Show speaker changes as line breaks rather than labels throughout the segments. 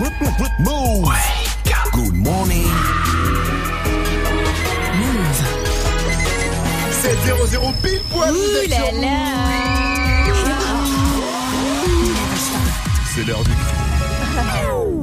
Move. Good morning. Move.
7-0-0 pile poil. vous
Ouh
êtes
là
sur
là
C'est l'heure du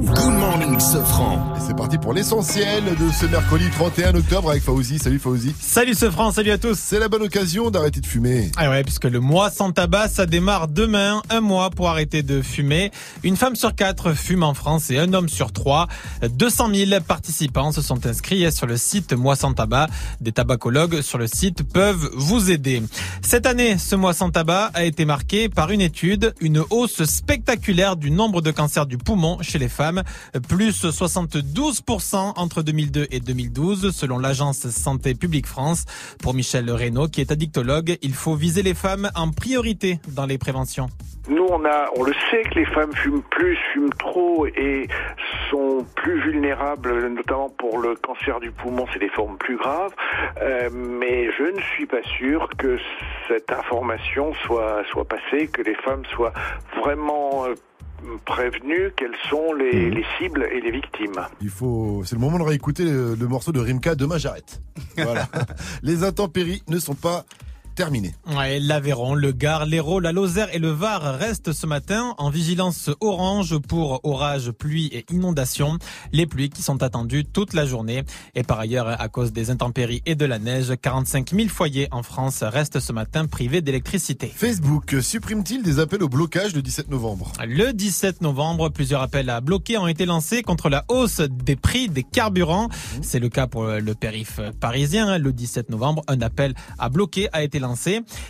Good morning, Sofran.
C'est parti pour l'essentiel de ce mercredi 31 octobre avec Fauzi. Salut Fauzi.
Salut ce France, salut à tous.
C'est la bonne occasion d'arrêter de fumer.
Ah ouais, puisque le mois sans tabac, ça démarre demain, un mois pour arrêter de fumer. Une femme sur quatre fume en France et un homme sur trois. 200 000 participants se sont inscrits sur le site Mois sans tabac. Des tabacologues sur le site peuvent vous aider. Cette année, ce mois sans tabac a été marqué par une étude, une hausse spectaculaire du nombre de cancers du poumon chez les femmes, plus 72% entre 2002 et 2012 selon l'agence Santé publique France. Pour Michel Reynaud, qui est addictologue, il faut viser les femmes en priorité dans les préventions.
Nous, on a, on le sait que les femmes fument plus, fument trop et sont plus vulnérables, notamment pour le cancer du poumon, c'est des formes plus graves. Euh, mais je ne suis pas sûr que cette information soit soit passée, que les femmes soient vraiment euh, prévenues quelles sont les, les cibles et les victimes.
Il faut, c'est le moment de réécouter le, le morceau de Rimka. Demain j'arrête. Voilà. Les intempéries ne sont pas terminées.
Ouais, l'Aveyron, le Gard, l'Hérault, la Lozère et le Var restent ce matin en vigilance orange pour orages, pluie et inondations. Les pluies qui sont attendues toute la journée. Et par ailleurs, à cause des intempéries et de la neige, 45 000 foyers en France restent ce matin privés d'électricité.
Facebook supprime-t-il des appels au blocage le 17 novembre?
Le 17 novembre, plusieurs appels à bloquer ont été lancés contre la hausse des prix des carburants. C'est le cas pour le périph parisien. Le 17 novembre, un appel à bloquer a été lancé.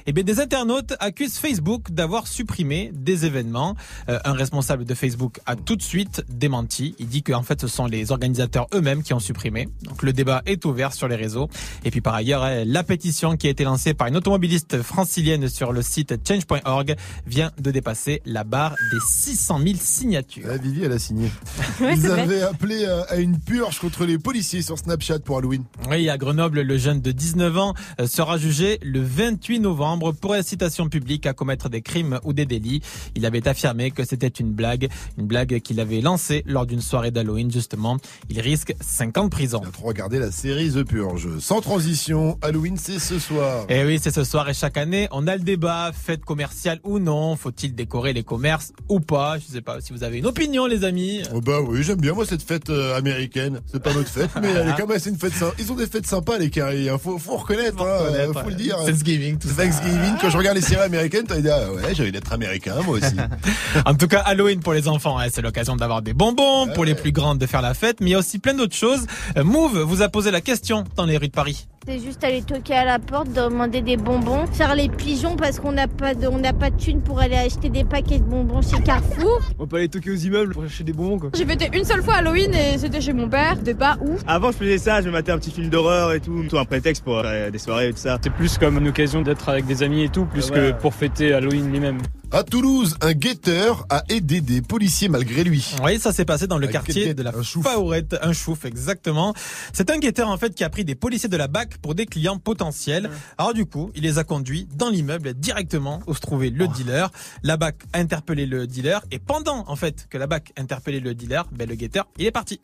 Et bien, des internautes accusent Facebook d'avoir supprimé des événements. Euh, un responsable de Facebook a tout de suite démenti. Il dit que en fait, ce sont les organisateurs eux-mêmes qui ont supprimé. Donc, le débat est ouvert sur les réseaux. Et puis, par ailleurs, euh, la pétition qui a été lancée par une automobiliste francilienne sur le site change.org vient de dépasser la barre des 600 000 signatures.
Ah, Vivi, elle a signé.
Ouais,
Ils
vrai.
appelé euh, à une purge contre les policiers sur Snapchat pour Halloween.
Oui, à Grenoble, le jeune de 19 ans sera jugé le 28 novembre pour incitation publique à commettre des crimes ou des délits. Il avait affirmé que c'était une blague, une blague qu'il avait lancée lors d'une soirée d'Halloween justement. Il risque 5 ans de prison.
On a trop regardé la série The Purge. Sans transition, Halloween c'est ce soir.
Et oui, c'est ce soir et chaque année, on a le débat, fête commerciale ou non, faut-il décorer les commerces ou pas? Je sais pas si vous avez une opinion les amis.
Oh bah oui, j'aime bien moi cette fête euh, américaine. C'est pas notre fête, mais elle est quand même assez une fête sympa. Ils ont des fêtes sympas les carrés, hein. faut, faut reconnaître,
Faut
hein,
reconnaître,
faut
ouais.
le dire.
Thanksgiving, tout ça.
Thanksgiving, quand je regarde les séries américaines, t'as dit ah ouais, j'ai envie d'être américain moi aussi.
En tout cas, Halloween pour les enfants, hein, c'est l'occasion d'avoir des bonbons, pour les plus grandes de faire la fête, mais il y a aussi plein d'autres choses. Euh, Move vous a posé la question dans les rues de Paris.
C'est juste aller toquer à la porte, demander des bonbons, faire les pigeons parce qu'on n'a pas de, on n'a pas de thunes pour aller acheter des paquets de bonbons chez Carrefour.
On peut aller toquer aux immeubles pour chercher des bonbons quoi.
J'ai fêté une seule fois Halloween et c'était chez mon père. C'était pas ouf.
Avant je faisais ça, je me matais un petit film d'horreur et tout, tout un prétexte pour euh, des soirées et tout ça.
C'est plus comme une occasion d'être avec des amis et tout, plus
Ouais.
que pour fêter Halloween lui-même.
À Toulouse, un guetteur a aidé des policiers malgré lui.
Oui, ça s'est passé dans le
Un
quartier
guet-
de la
un chouf.
Faourette, un chouf exactement. C'est un guetteur en fait qui a pris des policiers de la BAC pour des clients potentiels. Alors du coup, il les a conduits dans l'immeuble directement où se trouvait le dealer. La BAC a interpellé le dealer et pendant en fait que la BAC interpellait le dealer, ben le guetteur, il est parti.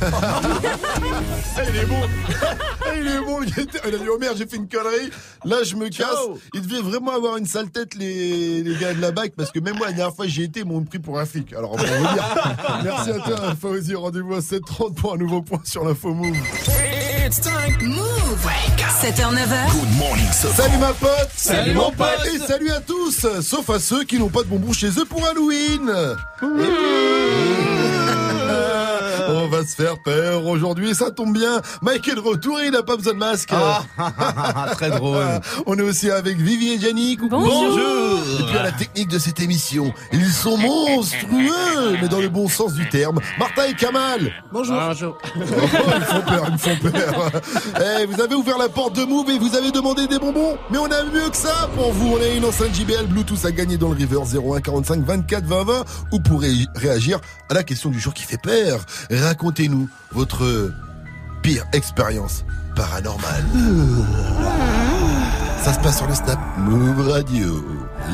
Ah, il est bon. Ah, Il est bon le Il a dit oh merde j'ai fait une connerie. Là je me casse. Ils devaient vraiment avoir une sale tête les, les gars de la BAC Parce que même moi la dernière fois j'y étais Ils m'ont pris pour un flic. Alors on va vous dire. Merci à toi Fauzi Rendez-vous à 7h30 pour un nouveau point sur l'info Move.
It's time.
Move. 7h, 9h,
Good morning.
Salut ma pote.
Salut, mon pote.
Et salut à tous Sauf à ceux qui n'ont pas de bonbons chez eux pour Halloween On va se faire peur aujourd'hui, ça tombe bien. Mike est de retour et il n'a pas besoin de masque.
Très drôle.
On est aussi avec Vivi et Yannick.
Bonjour.
Et puis à la technique de cette émission, ils sont monstrueux, mais dans le bon sens du terme. Martin et Kamal.
Bonjour.
Oh, ils me font peur, ils me font peur. Eh, vous avez ouvert la porte de Move et vous avez demandé des bonbons. Mais on a mieux que ça pour vous. On a une enceinte JBL Bluetooth à gagner dans le River 01 45 24 20 20 ou pour ré- réagir à la question du jour qui fait peur. Racontez-nous votre pire expérience paranormale. Ça se passe sur le Snap Move Radio.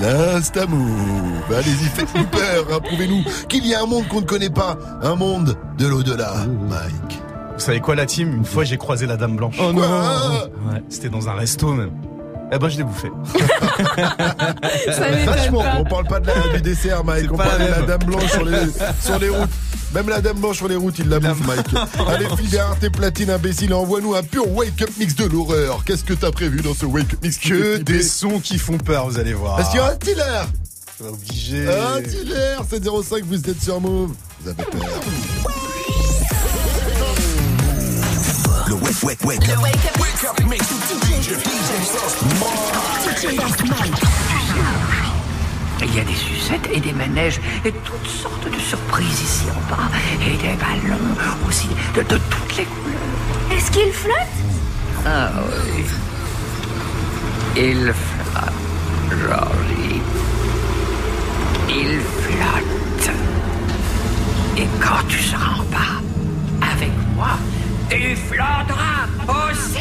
l'Instamove. Allez-y, faites-nous peur, hein, prouvez-nous qu'il y a un monde qu'on ne connaît pas, un monde de l'au-delà, Mike.
Vous savez quoi, la team? Une fois, j'ai croisé la Dame Blanche.
Oh non
Ouais, c'était dans un resto même. Eh ben, je l'ai bouffé.
Ça pas.
on parle pas de la, du dessert, Mike. On parle
la
de la dame blanche sur les, sur les routes. Même la dame blanche sur les routes, il la bouffe, Mike. Allez, file derrière tes platines, imbécile, envoie-nous un pur wake-up mix de l'horreur. Qu'est-ce que t'as prévu dans ce wake-up mix
Que des sons qui font peur, vous allez voir.
Est-ce qu'il y a un tiller
Obligé.
Un tiller 705, vous êtes sur Move. Vous avez peur.
Le wake, wake, wake.
Le Wake Up
Wake up mix with DJ, DJ Sauce.
Il y a des sucettes et des manèges et toutes sortes de surprises ici en bas. Et des ballons aussi de, de toutes les couleurs.
Est-ce qu'il flotte?
Ah oui. Il flotte, Georgie. Il flotte. Et quand tu seras en bas, avec moi, tu flotteras aussi.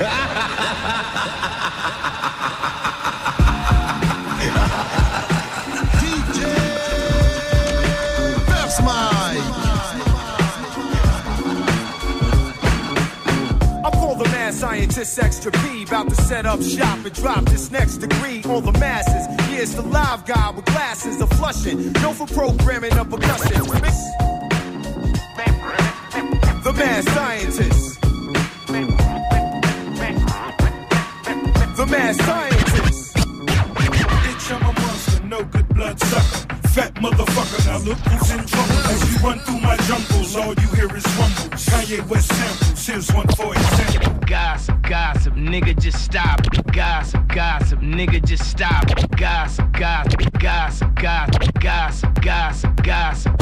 scientist extra P, about to set up shop and drop this next degree on the masses. It's the live guy with glasses of flushing, known for programming of percussion. The mad scientist. The mad scientist.
Bitch, I'm a monster, no good blood sucker. Fat motherfucker, now look who's in trouble. As you run through my jungles, all you hear is rumbles. Kanye West samples, here's one for example.
Gossip, gossip, nigga, just stop. Gossip, gossip, nigga, just stop. Gossip, gossip, gossip, gossip, gossip, gossip, gossip.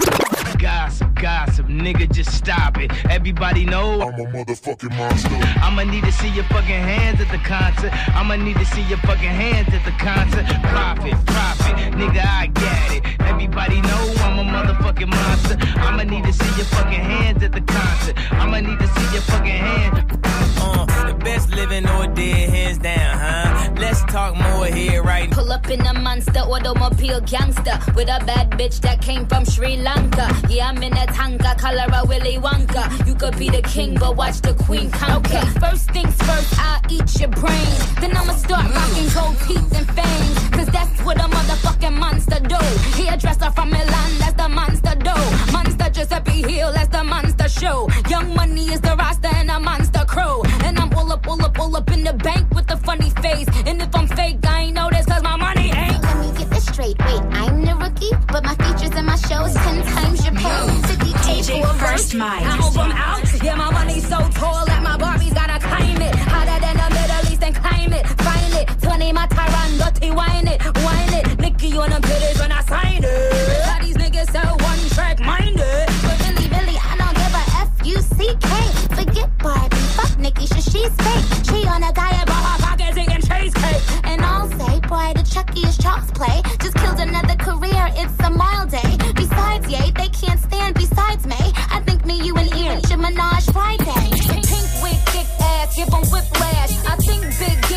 Gossip, gossip, nigga, just stop it. Everybody know
I'm a motherfucking monster.
I'ma need to see your fucking hands at the concert. I'ma need to see your fucking hands at the concert. Profit, profit, nigga, I get it. Everybody know I'm a motherfucking monster. I'ma need to see your fucking hands at the concert. I'ma need to see your fucking hands.
Uh, the best living or dead, hands down, huh? Let's talk more here, right?
Pull up in a monster automobile gangster with a bad bitch that came from Sri Lanka. Yeah, I'm in a tanka, color a Willy Wonka. You could be the king, but watch the queen conquer. Okay, first things first, I'll eat your brain. Then I'ma start rocking gold teeth and fangs. That's what a motherfucking monster do. Hairdresser from Milan, that's the monster do. Monster Giuseppe Hill, that's the monster show. Young money is the roster and a monster crew. And I'm all up, all up, all up in the bank with a funny face. And if I'm fake, I ain't know this cause my money ain't.
Let me get this straight. Wait, I'm the rookie, but my features and my shows ten times your pay. 50K
DJ First. Mike.
Album out, yeah, my money's so tall that my Barbies gotta claim it. Hotter than the Middle East and claim it. Find it, 20 my Tyron, wine it, wine it. Nicky on them titties when I sign it. How these niggas so one track minded.
But really, really, I don't give a F-U-C-K. Forget Barbie, fuck Nikki, sure she's fake. She on a diet, but her pockets eating cheesecake. And I'll say, boy, the Chucky is child's play. Just killed another career, it's a mild day. Besides, yay, they can't stand besides me. I think me, you, and Ian should menage Friday.
Pink wig, thick ass, give 'em whiplash. I think big,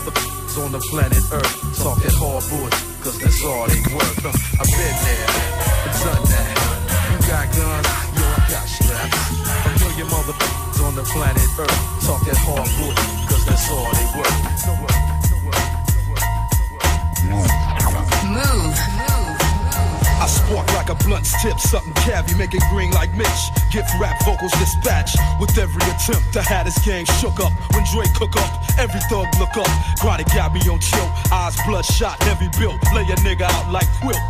motherfuckers on the planet Earth talking hardwood, cause that's all they worth. Uh, I've been there, done that. You got guns, yo, I got straps. A million motherfuckers on the planet Earth talking hardwood, cause that's all they worth.
Move.
I spark like a blunt's tip, something cav, you make it green like Mitch. Gift rap vocals dispatch with every attempt to have this game shook up. When Dre cook up, every thug look up. Grotty got me on chill, eyes bloodshot, heavy built. Lay a nigga out like quilt.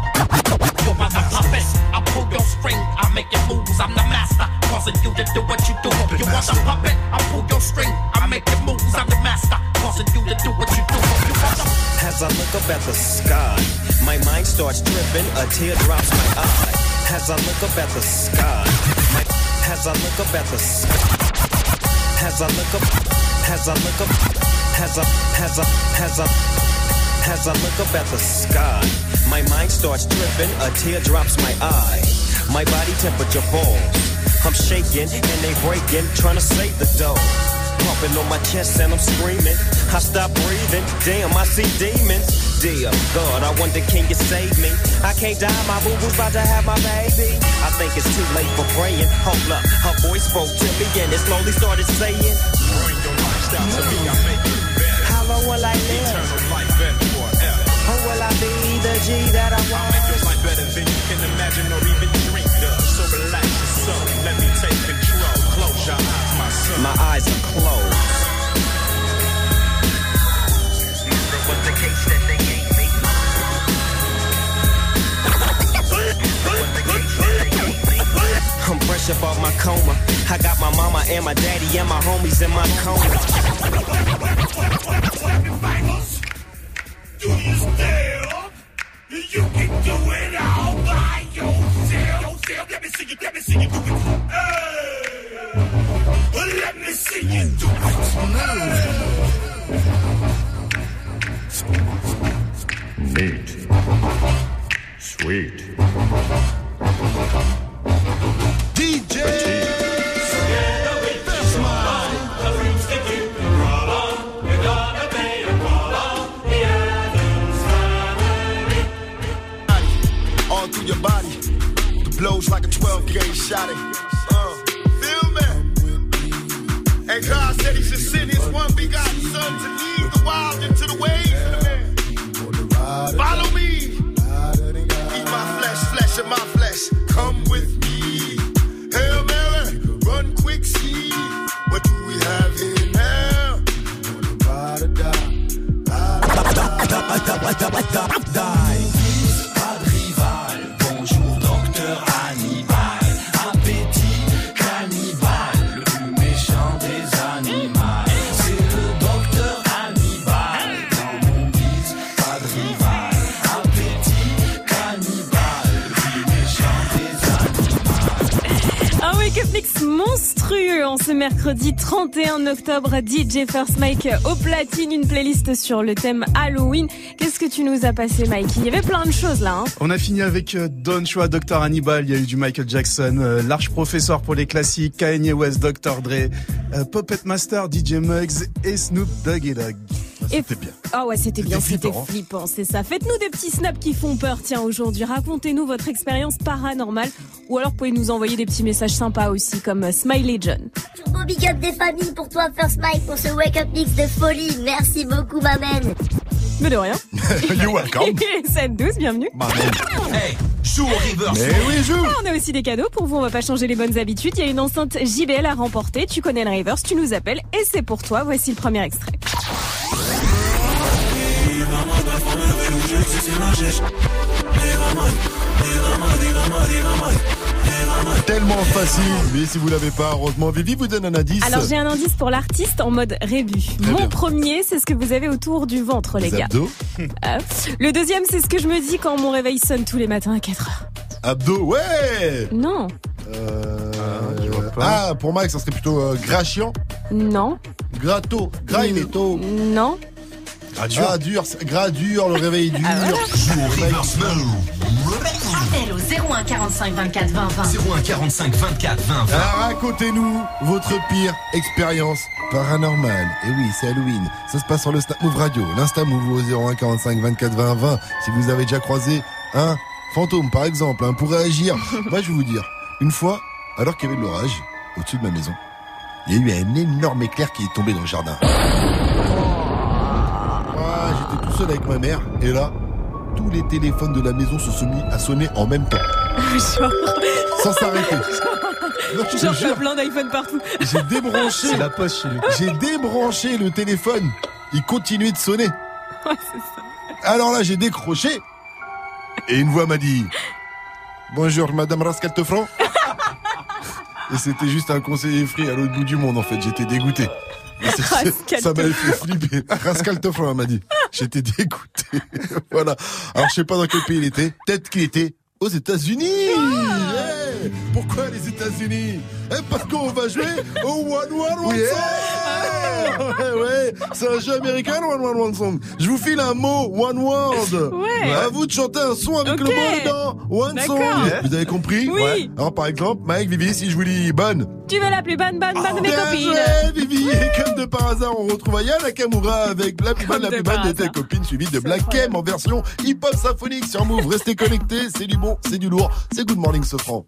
You're my puppet. I pull your string, I make it moves. I'm the master, causing you to do what you do. You want a puppet? I pull your string, I make it moves. I'm the master, causing you to do what you do.
As
I look up at the sky, my mind starts tripping, a tear drops my eye. As I look up at the sky, my, as I look up at the sky, as I look up, as I look up, as I, as I, as I, as I look up at the sky, my mind starts tripping, a tear drops my eye. My body temperature falls. I'm shaking and they breaking, trying to save the dough. Pumping on my chest and I'm screaming. I stop breathing. Damn, I see demons. Dear God, I wonder can you save me? I can't die, my boo boo's about to have my baby. I think it's too late for praying. Hold up, her voice spoke to me and it slowly started saying, Bring your lifestyle to me, I'll make you better. How long will I live? Eternal life and forever. Or will I be the G that I want?
I'll make your life better than you can imagine or even dream of. My
eyes are closed. I'm fresh up off my coma. I got my mama and my daddy and my homies in my coma.
Do you still? You can do it all by yourself. Let me see you, let me see you do it. Hey, me see you do
Neat. Sweet.
DJ
your body. The blows like a 12 gauge shot. it.
Mercredi 31 octobre. DJ First Mike au platine, une playlist sur le thème Halloween. Qu'est-ce que tu nous as passé, Mike? Il y avait plein de choses là. Hein.
On a fini avec euh, Don Chua, Dr Hannibal, il y a eu du Michael Jackson, euh, Large Professeur pour les classiques, Kanye West, Dr Dre, euh, Puppet Master, DJ Muggs et Snoop Doggy Dogg.
C'était bien. Ah ouais, c'était bien, c'était
flippant, hein.
flippant, c'est ça. Faites-nous des petits snaps qui font peur, tiens, aujourd'hui. Racontez-nous votre expérience paranormale. Ou alors, vous pouvez nous envoyer des petits messages sympas aussi, comme euh, Smiley John.
Turbo big up des familles pour toi, First Mike, pour ce wake up mix de folie. Merci beaucoup, ma man.
Mais de rien.
You're welcome.
7-12, bienvenue.
Hey, joue au reverse.
Mais oui, joue.
Ah, on a aussi des cadeaux pour vous, on va pas changer les bonnes habitudes. Il y a une enceinte JBL à remporter. Tu connais le reverse, tu nous appelles et c'est pour toi. Voici le premier extrait.
Tellement facile, mais si vous l'avez pas, heureusement, Vivi vous donne un indice.
Alors j'ai un indice pour l'artiste en mode rébut. Mon
bien.
premier, c'est ce que vous avez autour du ventre, les
Les
gars.
abdos.
Ah. Le deuxième, c'est ce que je me dis quand mon réveil sonne tous les matins à 4 heures.
Abdos, ouais
Non,
Euh, Ah, pour Mike, ça serait plutôt euh, gras chiant.
non,
Gratto, graineto.
non.
Gras dur. Ah, dur, dur, le réveil dur.
Reverse
Appel au 01 45 24 20 20.
01 45 24 20 20.
Alors, racontez-nous votre pire expérience paranormale. Et oui, c'est Halloween. Ça se passe sur le Snap Move Radio. L'Insta Move au 01 45 24 20 20. Si vous avez déjà croisé un fantôme, par exemple, hein, pour réagir. Moi, je vais vous dire. Une fois, alors qu'il y avait de l'orage, au-dessus de ma maison, il y a eu un énorme éclair qui est tombé dans le jardin. Seul avec ma mère. Et là, tous les téléphones de la maison se sont mis à sonner en même temps.
Genre,
Sans s'arrêter. Non, je te
genre
jure.
t'as plein d'iPhone partout.
J'ai débranché.
C'est la chez lui.
J'ai débranché le téléphone. Il continuait de sonner.
Ouais, c'est ça.
Alors là, j'ai décroché. Et une voix m'a dit Bonjour, Madame Rascaltefranc. Et c'était juste un conseiller free à l'autre bout du monde, en fait. J'étais dégoûté ça m'a fait flipper. Rascal hein, m'a dit.
J'étais dégoûté. voilà. Alors, je sais pas dans quel pays il était. Peut-être qu'il était aux États-Unis. Eh, pourquoi les États-Unis? Eh, Parce qu'on va jouer au One One One yeah ouais, c'est un jeu américain, One One One Song. Je vous file un mot, One World.
Ouais.
À vous de chanter un son avec
okay.
le mot dedans. One Song. Vous avez compris
Oui.
Ouais. Alors, par exemple, Mike, Vivi, si je vous dis bonne.
Tu veux la plus bonne, bonne, bonne oh, de mes copines.
Joué, Vivi. Et comme de par hasard, on retrouve Aya Nakamura avec la plus bonne, la plus bonne de tes copines, suivie de Black Kem en version hip-hop symphonique sur Move. Restez connectés, c'est du bon, c'est du lourd. C'est Good Morning Sofran.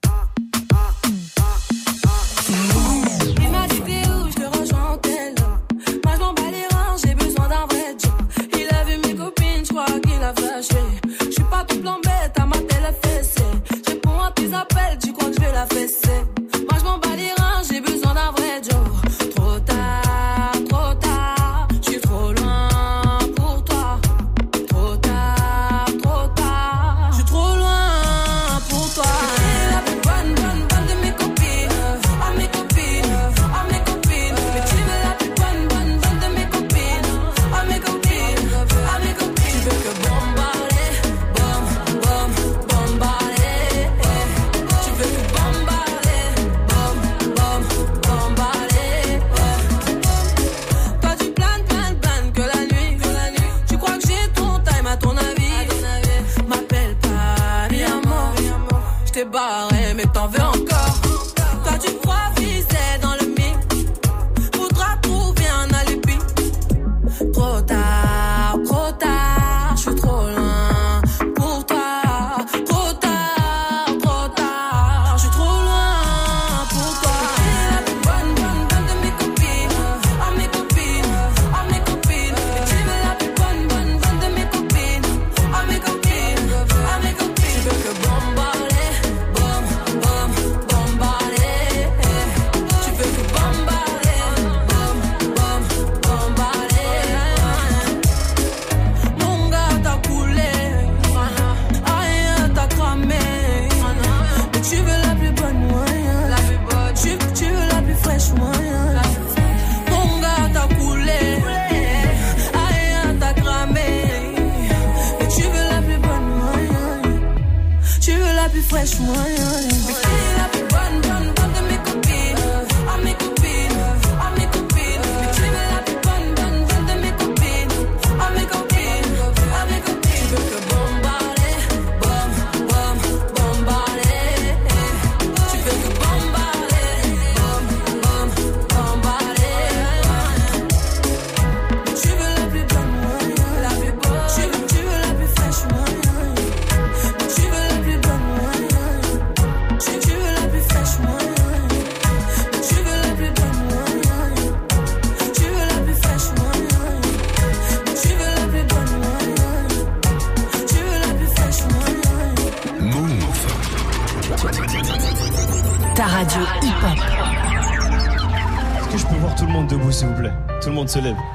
to live.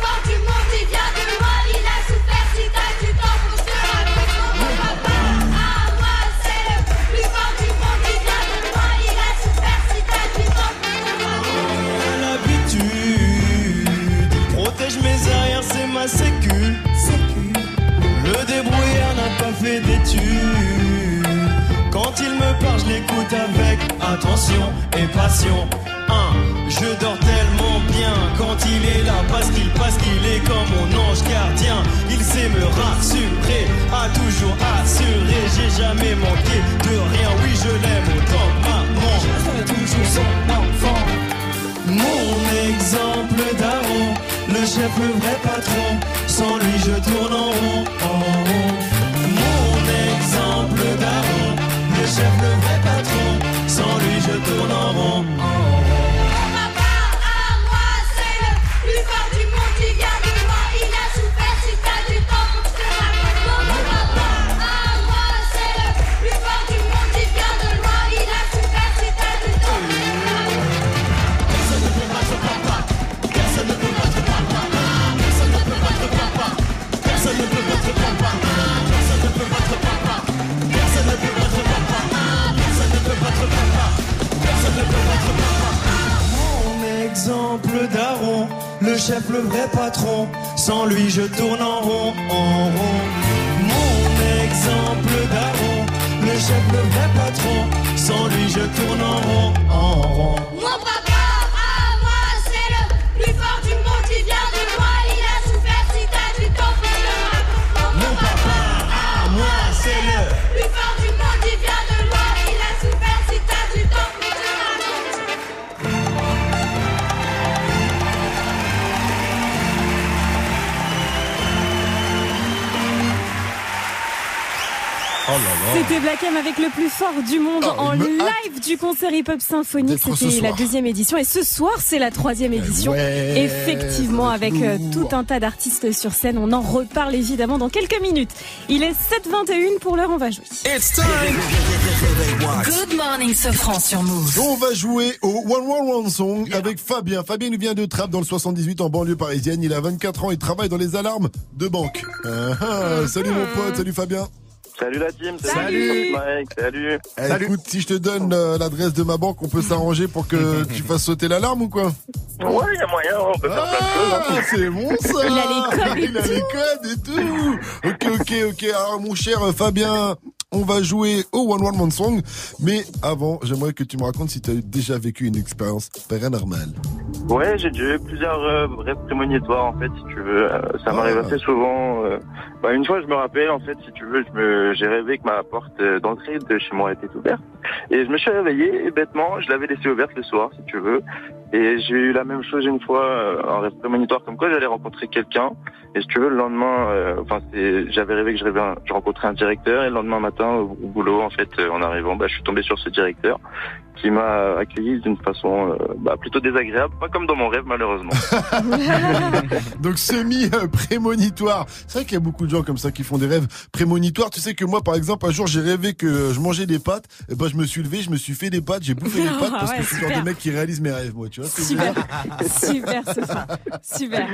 Le plus fort du monde, il vient de moi, il a super si t'as du temps
pour se rapprocher
de papa. À moi, c'est le plus fort du monde, il vient de moi, il a super si t'as du temps pour se rapprocher de
l'habitude, il protège mes arrières, c'est ma sécule. Le débrouillard n'a pas fait d'étude. Quand il me parle, je l'écoute avec attention et passion
dors tellement bien quand il est là parce qu'il passe qu'il est comme mon ange gardien. Il sait me rassurer, a toujours assuré. J'ai jamais manqué de rien. Oui, je l'aime autant maman. Je toujours son enfant. Mon exemple daron, le chef, le vrai patron. Sans lui, je tourne en rond. Mon exemple daron, le chef, le vrai patron. Sans lui, je tourne en rond. Exemple daron, le chef, le vrai patron. Sans lui, je tourne en rond, en rond. Mon exemple daron, le chef, le vrai patron. Sans lui, je tourne en rond, en rond.
C'était Black M avec le plus fort du monde
Oh,
en
il
live du concert hip-hop symphonique.
d'être ce
C'était la deuxième édition et ce soir c'est la troisième édition.
ouais,
Effectivement avec euh, tout un tas d'artistes sur scène. On en reparle évidemment dans quelques minutes. Il est 7h21 pour l'heure on va jouer.
Good morning, Sofran sur Move.
On va jouer au One One One Song avec Fabien. Fabien nous vient de Trappes dans le 78 en banlieue parisienne. Il a 24 ans, il travaille dans les alarmes de banque. Ah, ah, salut mon pote, salut Fabien.
Salut la team,
Salut.
Mike, salut.
Eh, Écoute, si je te donne euh, l'adresse de ma banque, on peut s'arranger pour que tu fasses sauter l'alarme ou quoi?
Ouais, il y a moyen, on peut faire plein de choses.
Ah,
hein.
c'est bon ça
Il a les codes et
Il a les codes et tout Ok, ok, ok. Alors mon cher Fabien, on va jouer au One One Man Song. Mais avant, j'aimerais que tu me racontes si tu as déjà vécu une expérience paranormale.
Ouais, j'ai déjà eu plusieurs euh, rêves prémonitoires en fait, si tu veux. Euh, ça m'arrive assez souvent. euh. Bah, une fois, je me rappelle en fait, si tu veux, j'ai rêvé que ma porte euh, d'entrée de chez moi était ouverte. Et je me suis réveillé et bêtement, je l'avais laissée ouverte le soir, si tu veux. Et j'ai eu la même chose une fois, un rêve prémonitoire, comme quoi j'allais rencontrer quelqu'un. Et si tu veux, le lendemain, enfin, j'avais rêvé que je, rêvais un- je rencontrais un directeur. Et le lendemain matin, au, au boulot, en fait, euh, en arrivant, bah, je suis tombé sur ce directeur qui m'a accueilli d'une façon euh, bah, plutôt désagréable, pas comme dans mon rêve malheureusement.
Donc semi-prémonitoire. C'est vrai qu'il y a beaucoup de gens comme ça qui font des rêves prémonitoires. Tu sais que moi, par exemple, un jour, j'ai rêvé que je mangeais des pâtes. Et ben, je me suis levé, je me suis fait des pâtes, j'ai bouffé des pâtes parce
Ouais,
que je suis le genre
super.
de mec qui réalise mes rêves, moi. Tu vois
Super, super ce soir. Super.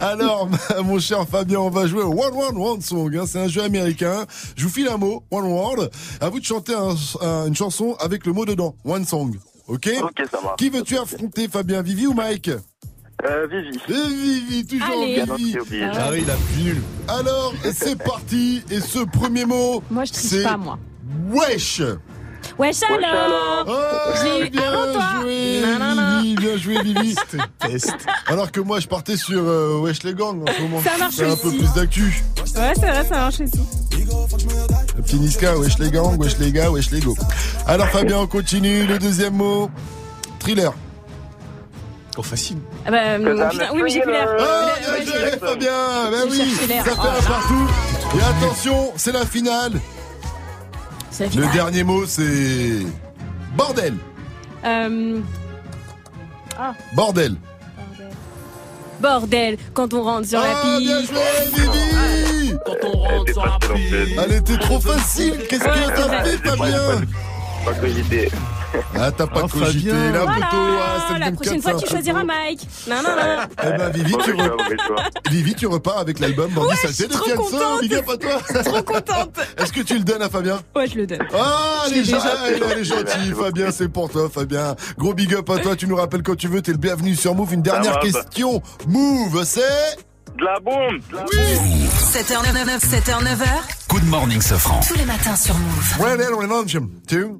Alors, mon cher Fabien, on va jouer au One One One Song. hein. C'est un jeu américain. Je vous file un mot, One Word. À vous de chanter un- un- une chanson avec le mot dedans. One Song. Ok
Ok, ça marche.
Qui veux-tu affronter, Fabien? Vivi ou Mike?
Euh, Vivi.
Vivi, toujours
Allez.
Vivi. Ah oui, il a plus nul. Alors, c'est parti. Et ce premier mot,
Moi je triche
c'est
pas moi.
wesh.
Wesh alors
Oh,
J'ai
bien
avant toi
joué,
Nanana.
Vivi, bien joué, Vivi. Alors que moi, je partais sur euh, Wesh les gangs en ce moment.
Ça marche
C'est un peu
aussi.
plus d'actu.
Ouais c'est vrai ça marche aussi.
Le petit Niska, wesh les gangs, wesh les gars, wesh les go. Alors Fabien, on continue. Le deuxième mot, thriller.
Oh, facile.
Ah bah, putain, oui mais j'ai plus l'air.
Ah, bien Fabien. Ben oui, ça fait
Oh
un partout. Et attention, c'est la finale.
C'est la
Le dernier mot, c'est bordel.
Euh, Ah,
Bordel.
bordel, quand on rentre sur la
Ah, bien
piste.
joué, Vivi.
Quand on rentre sur la piste.
Elle était trop facile. Qu'est-ce que
Ouais,
t'as fait, Fabien
Pas cogité.
Ah, t'as pas
Oh,
cogité, là,
Voilà,
poteau. Ah,
la
24,
prochaine fois tu choisiras Mike. Non, non, non.
Eh ben, Vivi, tu, re-. Vivi, tu repars avec l'album Bandit
Ouais,
Saleté
je suis
de
trop
Fianso.
contente.
Big up à toi.
Trop contente.
Est-ce que tu le donnes à Fabien?
Ouais, je le donne.
Ah,
Je
elle est,
l'ai
gen-
déjà
ah, elle est gentille, Fabien, c'est pour toi, Fabien. Gros big up à toi, tu nous rappelles quand tu veux, t'es le bienvenu sur Move. Une dernière question. Move, c'est...
De la bombe. de la
7h, 9h, 7h, 9h.
Good morning, Sofran.
Tous les matins sur Move.
Red Dead Redemption 2.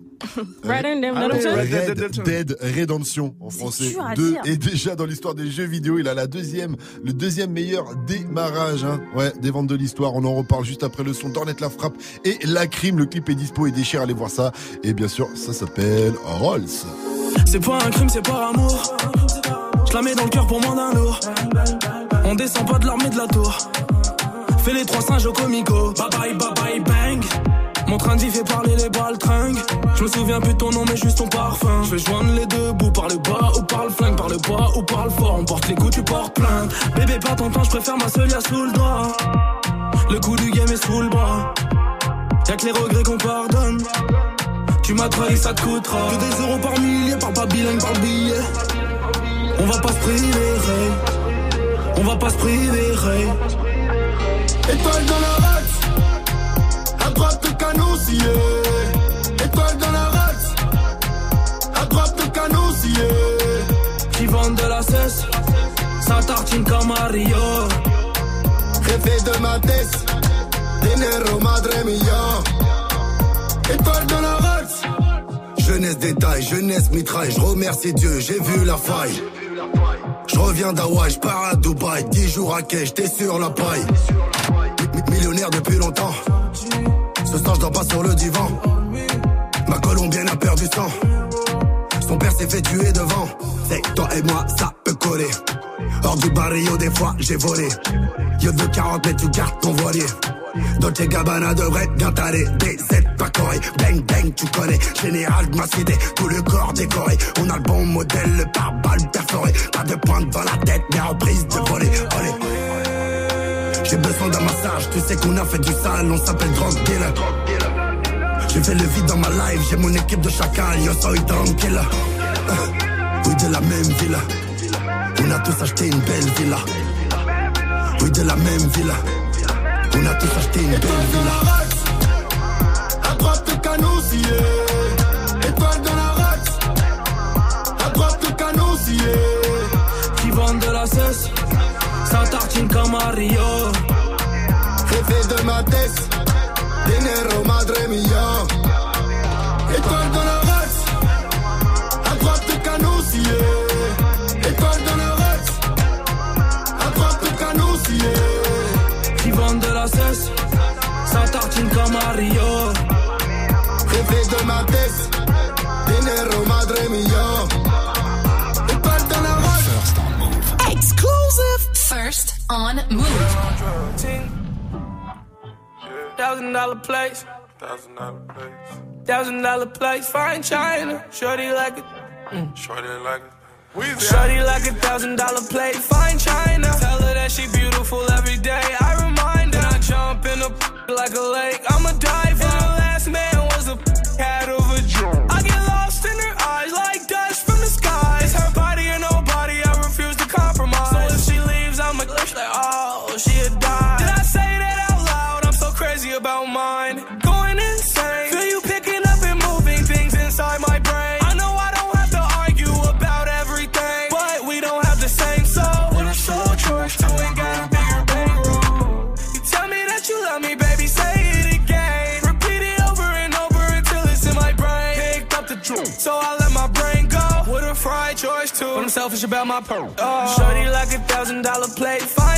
Red Dead
Red
Redemption.
Dead Redemption en français.
dur à
2
dire.
et déjà dans l'histoire des jeux vidéo, il a la deuxième, le deuxième meilleur démarrage, hein. Ouais, des ventes de l'histoire. On en reparle juste après le son d'Ornette la frappe et la crime. Le clip est dispo et déchire. Allez voir ça. Et bien sûr, ça s'appelle Rolls.
C'est pas un crime, c'est par amour. Je la mets dans le cœur pour moins d'un lourd. On descend pas de l'armée de la tour. Fais les trois singes au comico. Bye bye, bye bye, bang. Mon train vie fait parler les baltringues. Je me souviens plus de ton nom, mais juste ton parfum. Je vais joindre les deux bouts par le bas ou par le flingue, par le bas ou par le fort. On porte les coups, tu portes plainte. Bébé, pas ton temps, je préfère ma seule sous le doigt. Le coup du game est sous le bras. Y'a que les regrets qu'on pardonne. Tu m'as trahi, ça te coûtera. Que des euros par millier, par pas bilingue, par billet. On va pas se priver. On va pas se priver.
Étoile dans la race, à droite le canon scié. Étoile dans la race, à droite le canon scié.
Qui vendent de la cesse, ça tartine comme Mario.
De ma tête, dinero madre mia. Étoile dans la race.
Jeunesse détail, jeunesse mitraille, je remercie Dieu, j'ai vu la faille. Je reviens d'Hawaï, je pars à Dubaï, 10 jours à quai, j'étais sur la paille. Mi- mi- Millionnaire depuis longtemps, ce soir je dors pas sur le divan. Ma colombienne a perdu sang, son père s'est fait tuer devant. C'est toi et moi, ça peut coller. Hors du barrio, des fois j'ai volé. Yo de 40 mètres, tu gardes ton voilier. Dolce Gabbana devrait bien t'aller Des aides pas corées, bang bang tu connais. Général de ma cité, tout le corps décoré. On a le bon modèle, le pare-balles perforé. Pas de pointe dans la tête, mais reprise de voler. J'ai besoin d'un massage, tu sais qu'on a fait du sale. On s'appelle drug dealer. J'ai fait le vide dans ma life, j'ai mon équipe de chacal Yo soy tranquille Euh, Oui de la même villa. On a tous acheté une belle villa. Oui de la même villa on a tous acheté une belle villa.
À droite le canon scié. Étoile dans la race, à droite le canon scié.
Qui vendent de la cesse, ça tartine comme Mario.
Jefe de ma tête, dinero madre mia.
Tartine comme Mario.
Jefe de ma tête, dinero madre mia. Étoile dans la race.
Exclusive. First on Move.
Thousand dollar place. Thousand dollar place. Thousand dollar place. Fine China. Shorty like it. Mm. Shorty like it. Shorty like a thousand dollar plate, fine china. Tell her that she beautiful every day. I remind her. I jump in a like a lake. I'm a selfish about my pearl. Oh. Shorty like a thousand dollar plate, fine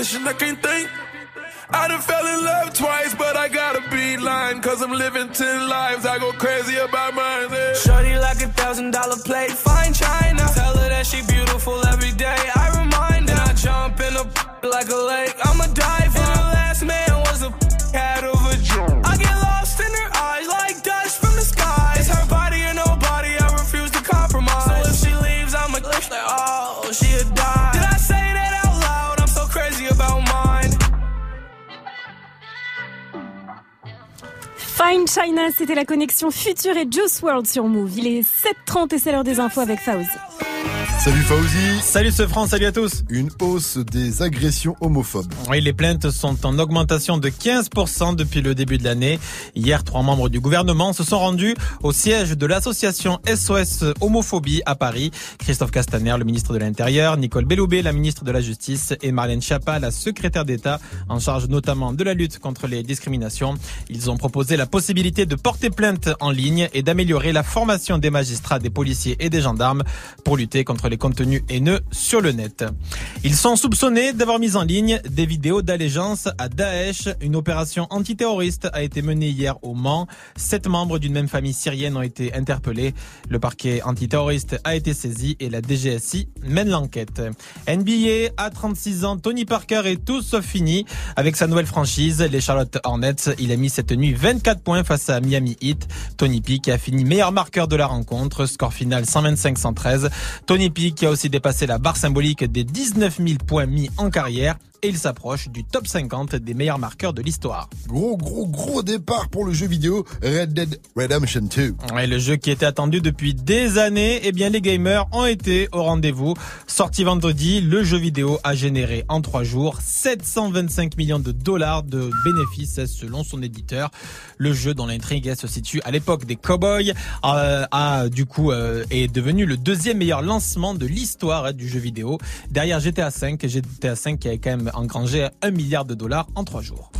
location, I can't think. I done fell in love twice, but I gotta be lying. Cause I'm living ten lives, I go crazy about mine. Yeah.
Shorty like a thousand dollar plate, fine china. Tell her that she beautiful every day. I remind her. And I jump in a like a lake.
Fine China, c'était la connexion Future et Juice World sur Move. Il est 7h30 et c'est l'heure des infos avec Fauzi.
Salut Fauzi.
Salut ce France, salut à tous.
Une hausse des agressions homophobes.
Oui, les plaintes sont en augmentation de 15% depuis le début de l'année. Hier, trois membres du gouvernement se sont rendus au siège de l'association SOS Homophobie à Paris. Christophe Castaner, le ministre de l'Intérieur, Nicole Belloubet, la ministre de la Justice et Marlène Schiappa, la secrétaire d'État en charge notamment de la lutte contre les discriminations. Ils ont proposé la possibilité de porter plainte en ligne et d'améliorer la formation des magistrats, des policiers et des gendarmes pour lutter contre les contenus haineux sur le net. Ils sont soupçonnés d'avoir mis en ligne des vidéos d'allégeance à Daesh. Une opération antiterroriste a été menée hier au Mans. Sept membres d'une même famille syrienne ont été interpellés. Le parquet antiterroriste a été saisi et la DGSI mène l'enquête. NBA à 36 ans, Tony Parker est tout sauf fini avec sa nouvelle franchise, les Charlotte Hornets. Il a mis cette nuit 24 points face à Miami Heat. Tony P qui a fini meilleur marqueur de la rencontre, score final 125-113. Tony P qui a aussi dépassé la barre symbolique des 19 000 points mis en carrière et il s'approche du top 50 des meilleurs marqueurs de l'histoire.
Gros, gros, gros départ pour le jeu vidéo Red Dead Redemption 2.
Et le jeu qui était attendu depuis des années, eh bien les gamers ont été au rendez-vous. Sorti vendredi, le jeu vidéo a généré en trois jours 725 millions de dollars de bénéfices selon son éditeur. Le jeu dont l'intrigue se situe à l'époque des cowboys euh, a du coup euh, est devenu le deuxième meilleur lancement de l'histoire hein, du jeu vidéo derrière GTA 5 GTA 5 qui a quand même engrangé 1 milliard de dollars en trois jours.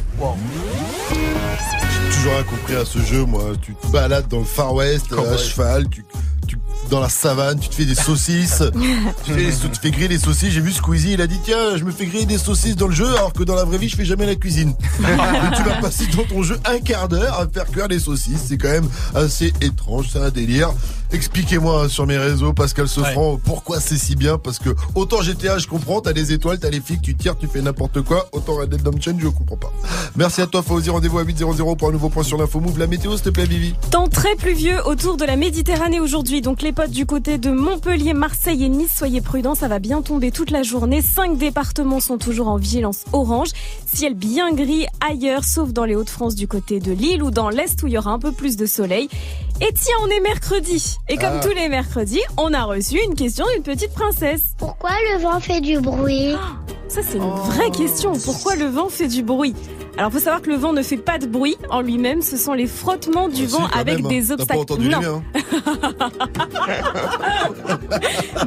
J'ai toujours rien compris à ce jeu, moi. Tu te balades dans le Far West, à cheval, tu, tu- dans la savane, tu te fais des saucisses, tu, fais, tu te fais griller des saucisses. J'ai vu Squeezie, il a dit tiens, je me fais griller des saucisses dans le jeu, alors que dans la vraie vie, je fais jamais la cuisine. Et tu vas passer dans ton jeu un quart d'heure à faire cuire des saucisses. C'est quand même assez étrange, c'est un délire. Expliquez-moi sur mes réseaux, Pascal Sofran, pourquoi c'est si bien? Parce que autant GTA, je comprends, t'as des étoiles, t'as les flics, tu tires, tu fais n'importe quoi. Autant Red Dead Redemption, je comprends pas. Merci à toi, Fauzi. Rendez-vous à 800 pour un nouveau point sur l'info move. La météo, s'il te plaît, Vivi.
Temps très pluvieux autour de la Méditerranée aujourd'hui. Donc les potes du côté de Montpellier, Marseille et Nice, soyez prudents, ça va bien tomber toute la journée. Cinq départements sont toujours en vigilance orange. Ciel bien gris ailleurs, sauf dans les Hauts-de-France du côté de Lille ou dans l'Est où il y aura un peu plus de soleil. Et tiens, on est mercredi. Et comme
Ah.
tous les mercredis, on a reçu une question d'une petite princesse.
Pourquoi le vent fait du bruit?
Ça, c'est une vraie question. Pourquoi le vent fait du bruit? Alors, faut savoir que le vent ne fait pas de bruit en lui-même. Ce sont les frottements du
Si,
vent avec
même, hein.
des
T'as pas
obstacles.
entendu les
non.
miens,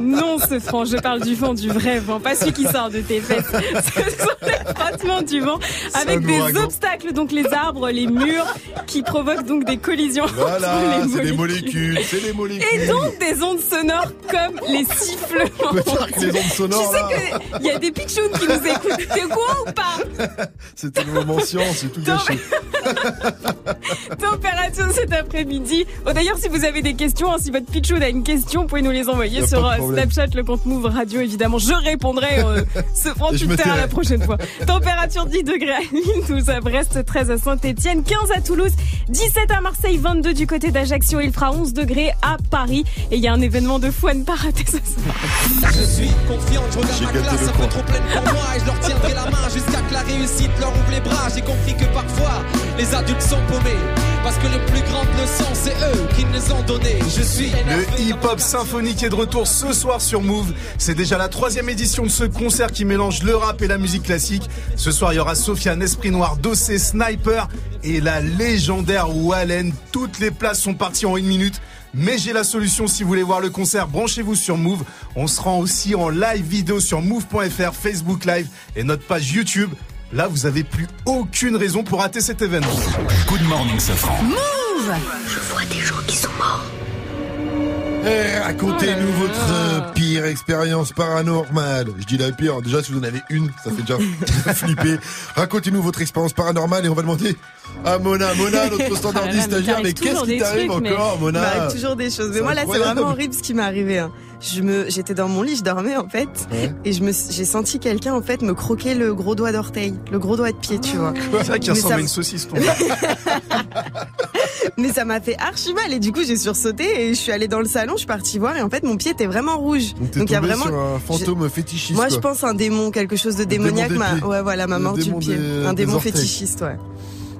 non, ce franc, je parle du vent, du vrai vent, pas celui qui sort de tes fesses. Ce sont les frottements du vent avec des
ouragan.
obstacles, donc les arbres, les murs, qui provoquent donc des collisions.
Voilà, c'est
les
des
molécules.
c'est des molécules.
Et donc des ondes sonores comme les sifflements.
Les ondes sonores,
Tu sais qu'il y a des pitchouns qui nous écoutent. T'es au courant ou pas?
C'était le moment science, c'est tout gâché.
Température cet après-midi. Oh, D'ailleurs, si vous avez des questions, hein, si votre pitchoun a une question, vous pouvez nous les envoyer sur euh. Snapchat, le compte Move Radio, évidemment. Je répondrai euh, ce franc
tairai.
la prochaine fois. Température 10 degrés à Lille, 12 à Brest, 13 à Saint-Etienne, 15 à Toulouse, 17 à Marseille, 22 du côté d'Ajaccio. Il fera 11 degrés à Paris. Et il y a un événement de fou à ne pas rater ce soir.
Je suis confiant, je regarde ma classe un peu trop pleine pour moi et je leur tiendrai la main jusqu'à que la réussite leur ouvre les bras. J'ai compris que parfois les adultes sont paumés parce que les plus grandes leçons c'est eux qui nous ont donné. Je suis
Le hip-hop symphonique est de retour ce soir sur Move. C'est déjà la troisième édition de ce concert qui mélange le rap et la musique classique. Ce soir, il y aura Sofiane, Esprit Noir, Dossé, Sniper et la légendaire Wallen. Toutes les places sont parties en une minute. Mais j'ai la solution si vous voulez voir le concert, branchez-vous sur Move. On se rend aussi en live vidéo sur move.fr, Facebook Live et notre page YouTube. Là, vous avez plus aucune raison pour rater cet événement.
Good morning, Safran.
Move Je vois des gens qui sont morts.
Eh, Racontez-nous
Oh
votre euh, pire expérience paranormale. Je dis la pire, déjà si vous en avez une, ça fait déjà flipper. Racontez-nous votre expérience paranormale et on va demander à Mona. Mona, notre standardiste
Ah là, mais
stagiaire, mais
t'arrives
qu'est-ce qui t'arrive
mais-
encore, Mona
Il m'arrive toujours des choses. Mais moi, là, c'est vraiment horrible ce qui m'est arrivé. hein. Je me, j'étais dans mon lit, je dormais en fait,
Ouais.
et je me, j'ai senti quelqu'un en fait me croquer le gros doigt d'orteil, le gros doigt de pied, tu vois.
C'est vrai qu'il
Mais
ressemble
ça
une saucisse, ton
Mais ça m'a fait archi mal et du coup j'ai sursauté et je suis allée dans le salon, je suis partie voir et en fait mon pied était vraiment rouge.
Donc
il y a vraiment
sur un fantôme fétichiste.
Moi je pense un démon, quelque chose de
démon
démoniaque. Ma... Ouais voilà, m'a
Le
mordu
démon
le pied.
des-
un démon fétichiste, ouais.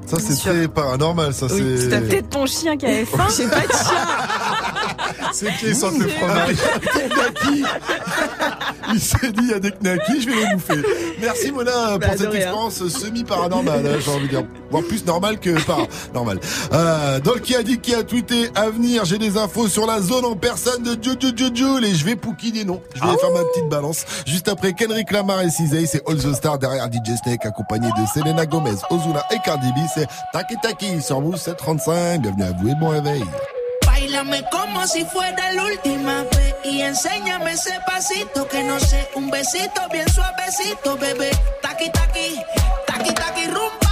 Ça, c'est très paranormal, ça,
Oui,
c'est.
c'est peut-être ton chien qui avait faim.
J'ai pas de chien.
C'est qui ils sentent le fromage.
Il s'est dit, il y a des knackis, je vais les bouffer. Merci Mona
Bah,
pour
de
cette
rien.
expérience semi-paranormale, hein, j'ai envie de dire. Voire plus normal que paranormal. Euh, dans le qui a dit qui a tweeté à venir, j'ai des infos sur la zone en personne de Jojo Jojo et je vais pouquiner des noms. Je vais faire ma petite balance. Juste après Kendrick Lamar et Cizay, c'est All the Stars derrière DJ Snake accompagné de Selena Gomez, Ozuna et Cardi B, c'est Taki Taki sur Mousse 735. Bienvenue à vous et bon réveil.
Bailame como si fuera la última vez y enséñame ese pasito que no sé, un besito bien suavecito, bebé. Taqui taqui, taqui taqui rumba.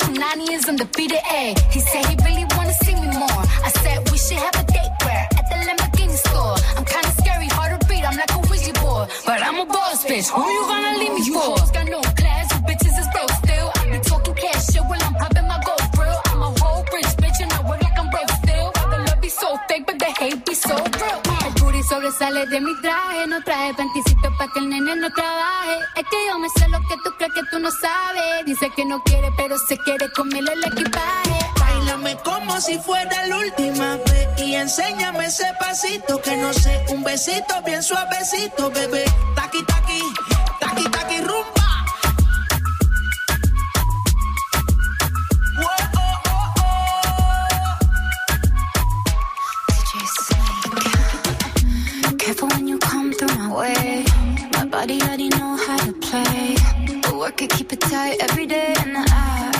Punani is undefeated. Ay, he said he really wanna see me more. I said we should have a date where but I'm a boss bitch. Who you gonna leave me for? Hoes got no class, you bitches is broke still. I be talking cash shit while I'm popping my gold grill. I'm a whole rich bitch and I work like I'm broke still. The love be so fake, but the hate be so real. El booty sobresale de mi traje, no traje panticito pa' que el nene no trabaje. Es que yo me sé lo que tú crees que tú no sabes. Dice que no quiere, pero se quiere comerle el equipaje.
Como si fuera la última vez y enséñame ese pasito que no sé, un besito bien suavecito, bebé. Taqui taqui, taqui taqui rumba. Oh, oh, oh.
Careful when you come through my way. My body already know how to play. But work it, keep it tight every day. And I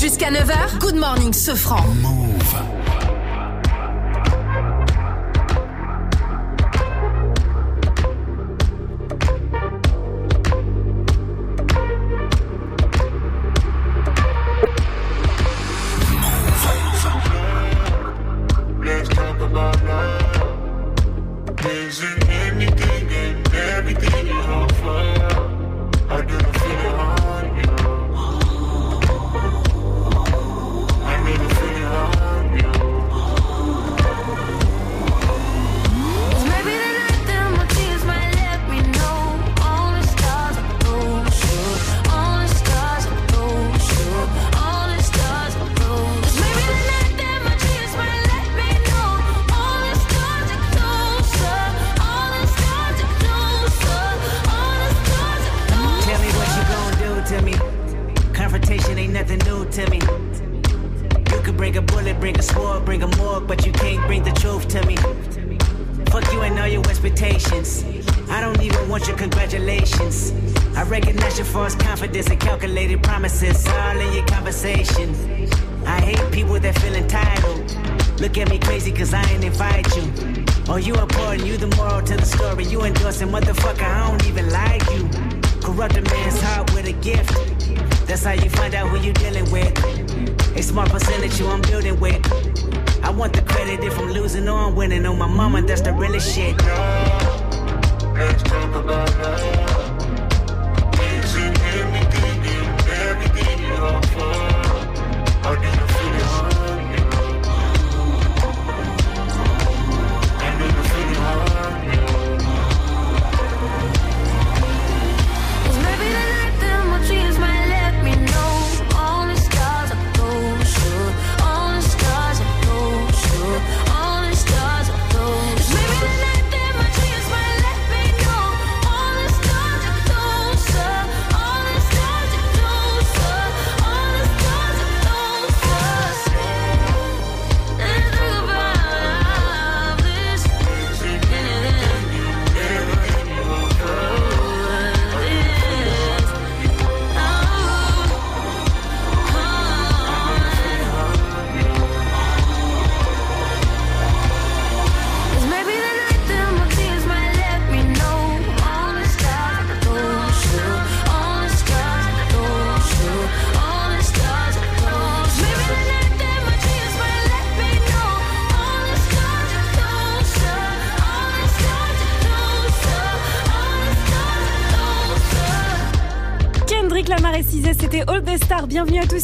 Jusqu'à 9h, Good Morning Sofran.
Let's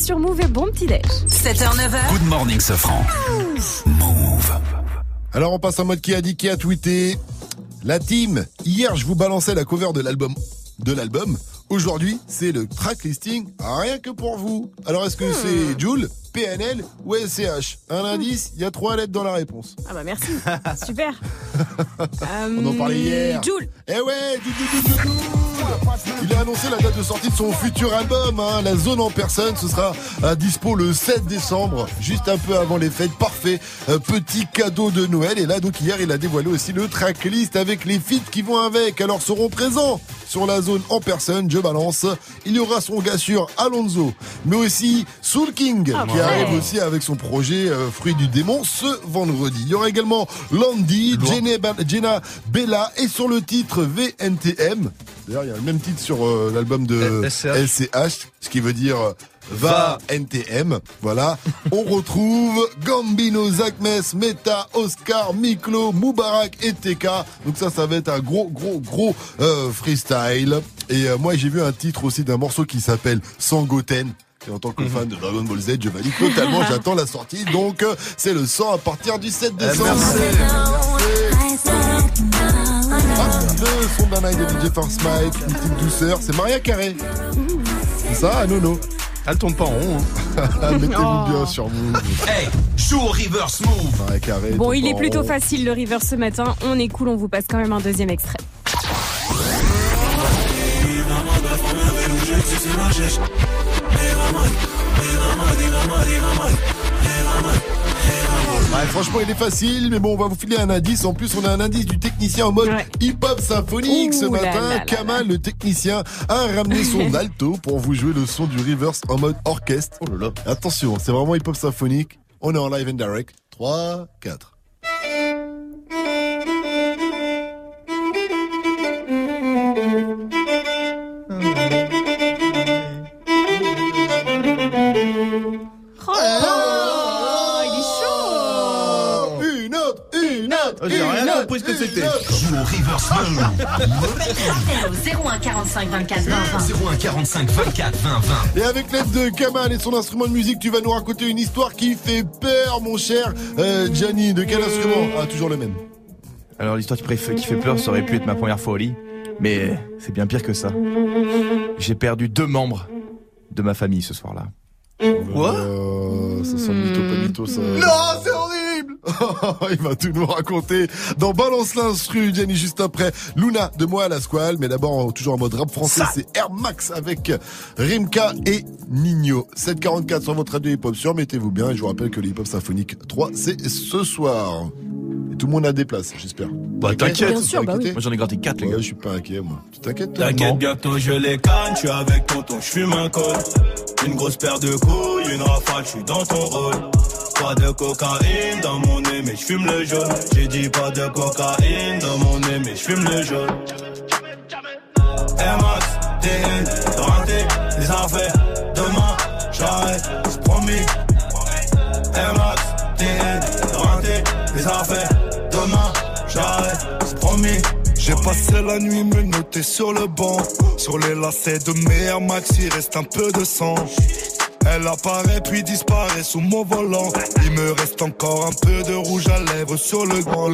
sur Move et bon petit déj.
7h, 9h.
Good morning, Sofran.
Alors on passe en mode qui a dit qui a tweeté. La team, hier je vous balançais la cover de l'album de l'album. Aujourd'hui, c'est le track listing rien que pour vous. Alors est-ce que c'est Joule, PNL ou SCH Un indice, il y a trois lettres dans la réponse.
Ah bah merci, super.
On en parlait hier.
Joule.
Eh ouais, Joule, Joule, Joule, Joule. Il a annoncé la date de sortie de son futur album, hein. La Zone en personne. Ce sera à dispo le 7 décembre, juste un peu avant les fêtes. Parfait. Euh, petit cadeau de Noël. Et là, donc, hier, il a dévoilé aussi le tracklist avec les feats qui vont avec. Alors, seront présents sur la zone en personne. Je balance. Il y aura son gars sûr, Alonso, mais aussi Soul King,
Ah
qui
ouais.
arrive aussi avec son projet euh, Fruit du démon ce vendredi. Il y aura également Landy, Jenna Bella et sur le titre VNTM. D'ailleurs, il y a le même titre sur euh, l'album de LCH, ce qui veut dire euh, Va NTM. Voilà. On retrouve Gambino, Zakmes, Meta, Oscar, Miklo, Moubarak et TK. Donc ça, ça va être un gros, gros, gros euh, freestyle. Et euh, moi, j'ai vu un titre aussi d'un morceau qui s'appelle Sangoten. Et en tant que fan de Dragon Ball Z, je valide totalement. J'attends la sortie. Donc, euh, c'est le 100 à partir du 7 décembre. Ah, le son d'un de DJ Force Mike, une petite douceur. C'est Maria Carré. C'est ça, ah, Nono
Elle tourne pas en rond.
Ah, Mettez-vous
Oh.
bien sur Move.
Hey, joue au reverse move.
Maria Carré.
Bon, il est plutôt
rond.
facile le river ce matin. On est cool, on vous passe quand même un deuxième extrait.
Ouais, franchement, il est facile, mais bon, on va vous filer un indice. En plus, on a un indice du technicien en mode hip-hop symphonique ce
là
matin.
là là
Kamal, le technicien, a ramené son alto pour vous jouer le son du reverse en mode orchestre. Oh là là. Attention, c'est vraiment hip-hop symphonique. On est en live and direct. 3, 4.
Reverse.
Appel au 01 45 24 20 20.
01 45 24 20 20.
Et avec l'aide de Kamal et son instrument de musique, tu vas nous raconter une histoire qui fait peur, mon cher euh, Gianni. De quel instrument Ah, toujours le même?
Alors l'histoire qui, qui fait peur, ça aurait pu être ma première fois au lit. Mais c'est bien pire que ça. J'ai perdu deux membres de ma famille ce soir-là.
Quoi Euh, Ça sent le mytho, pas mytho, ça.
Non,
c'est Il va tout nous raconter dans Balance l'instru, Gianni, juste après. Luna de moi à la squale, mais d'abord, toujours en mode rap français, c'est Air Max avec Rimka et Nino. 744 sur votre radio hip-hop sur, mettez-vous bien. Et je vous rappelle que le hip-hop symphonique 3, c'est ce soir. Et tout le monde a des places, j'espère.
Bah t'inquiète.
Bien sûr, bah oui.
Moi j'en ai gratté 4 les
Ouais,
gars.
je suis pas inquiet, moi. Tu t'inquiètes, toi
T'inquiète, bientôt je les canne, je suis avec tonton, je fume un col. Une grosse paire de couilles, une rafale, je suis dans ton rôle. Pas de cocaïne dans mon nez, mais je fume le jaune. J'ai dit pas de cocaïne dans mon nez, mais je fume le jaune. Air Max, TN, renté, les affaires. Demain, j'arrête, c'est promis. Air Max, TN, renté, les affaires. Demain, j'arrête, c'est promis.
J'ai passé la nuit me noter sur le banc. Sur les lacets de mes Air Max, il reste un peu de sang. Elle apparaît puis disparaît sous mon volant. Il me reste encore un peu de rouge à lèvres sur le grand.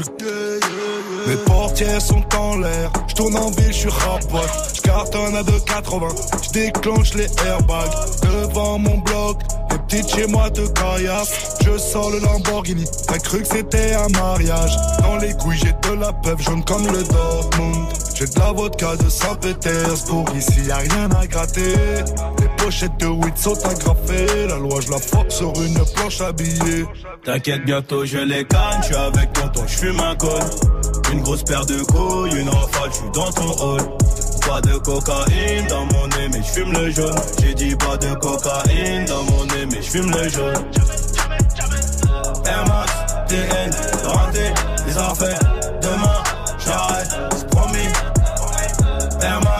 Mes portières sont en l'air. Je tourne en ville, je suis rapote. Je cartonne à 2,80. Je déclenche les airbags devant mon bloc. Les petites chez moi te caillassent. Je sors le Lamborghini. T'as cru que c'était un mariage. Dans les couilles, j'ai de la peuple jaune comme le Dortmund. J'ai de la vodka de Saint-Pétersbourg. Ici, y a rien à gratter. Les pochettes de weed sont agrafées. La loi, je la force sur une planche habillée.
T'inquiète, bientôt je les canne, je avec tonton, je fume un col. Une grosse paire de couilles, une rafale, je suis dans ton hall. Pas de cocaïne dans mon nez, mais je fume le jaune. J'ai dit pas de cocaïne dans mon nez, mais je fume le jaune. Air Max, TN, les affaires. Demain, j'arrête, c'est promis.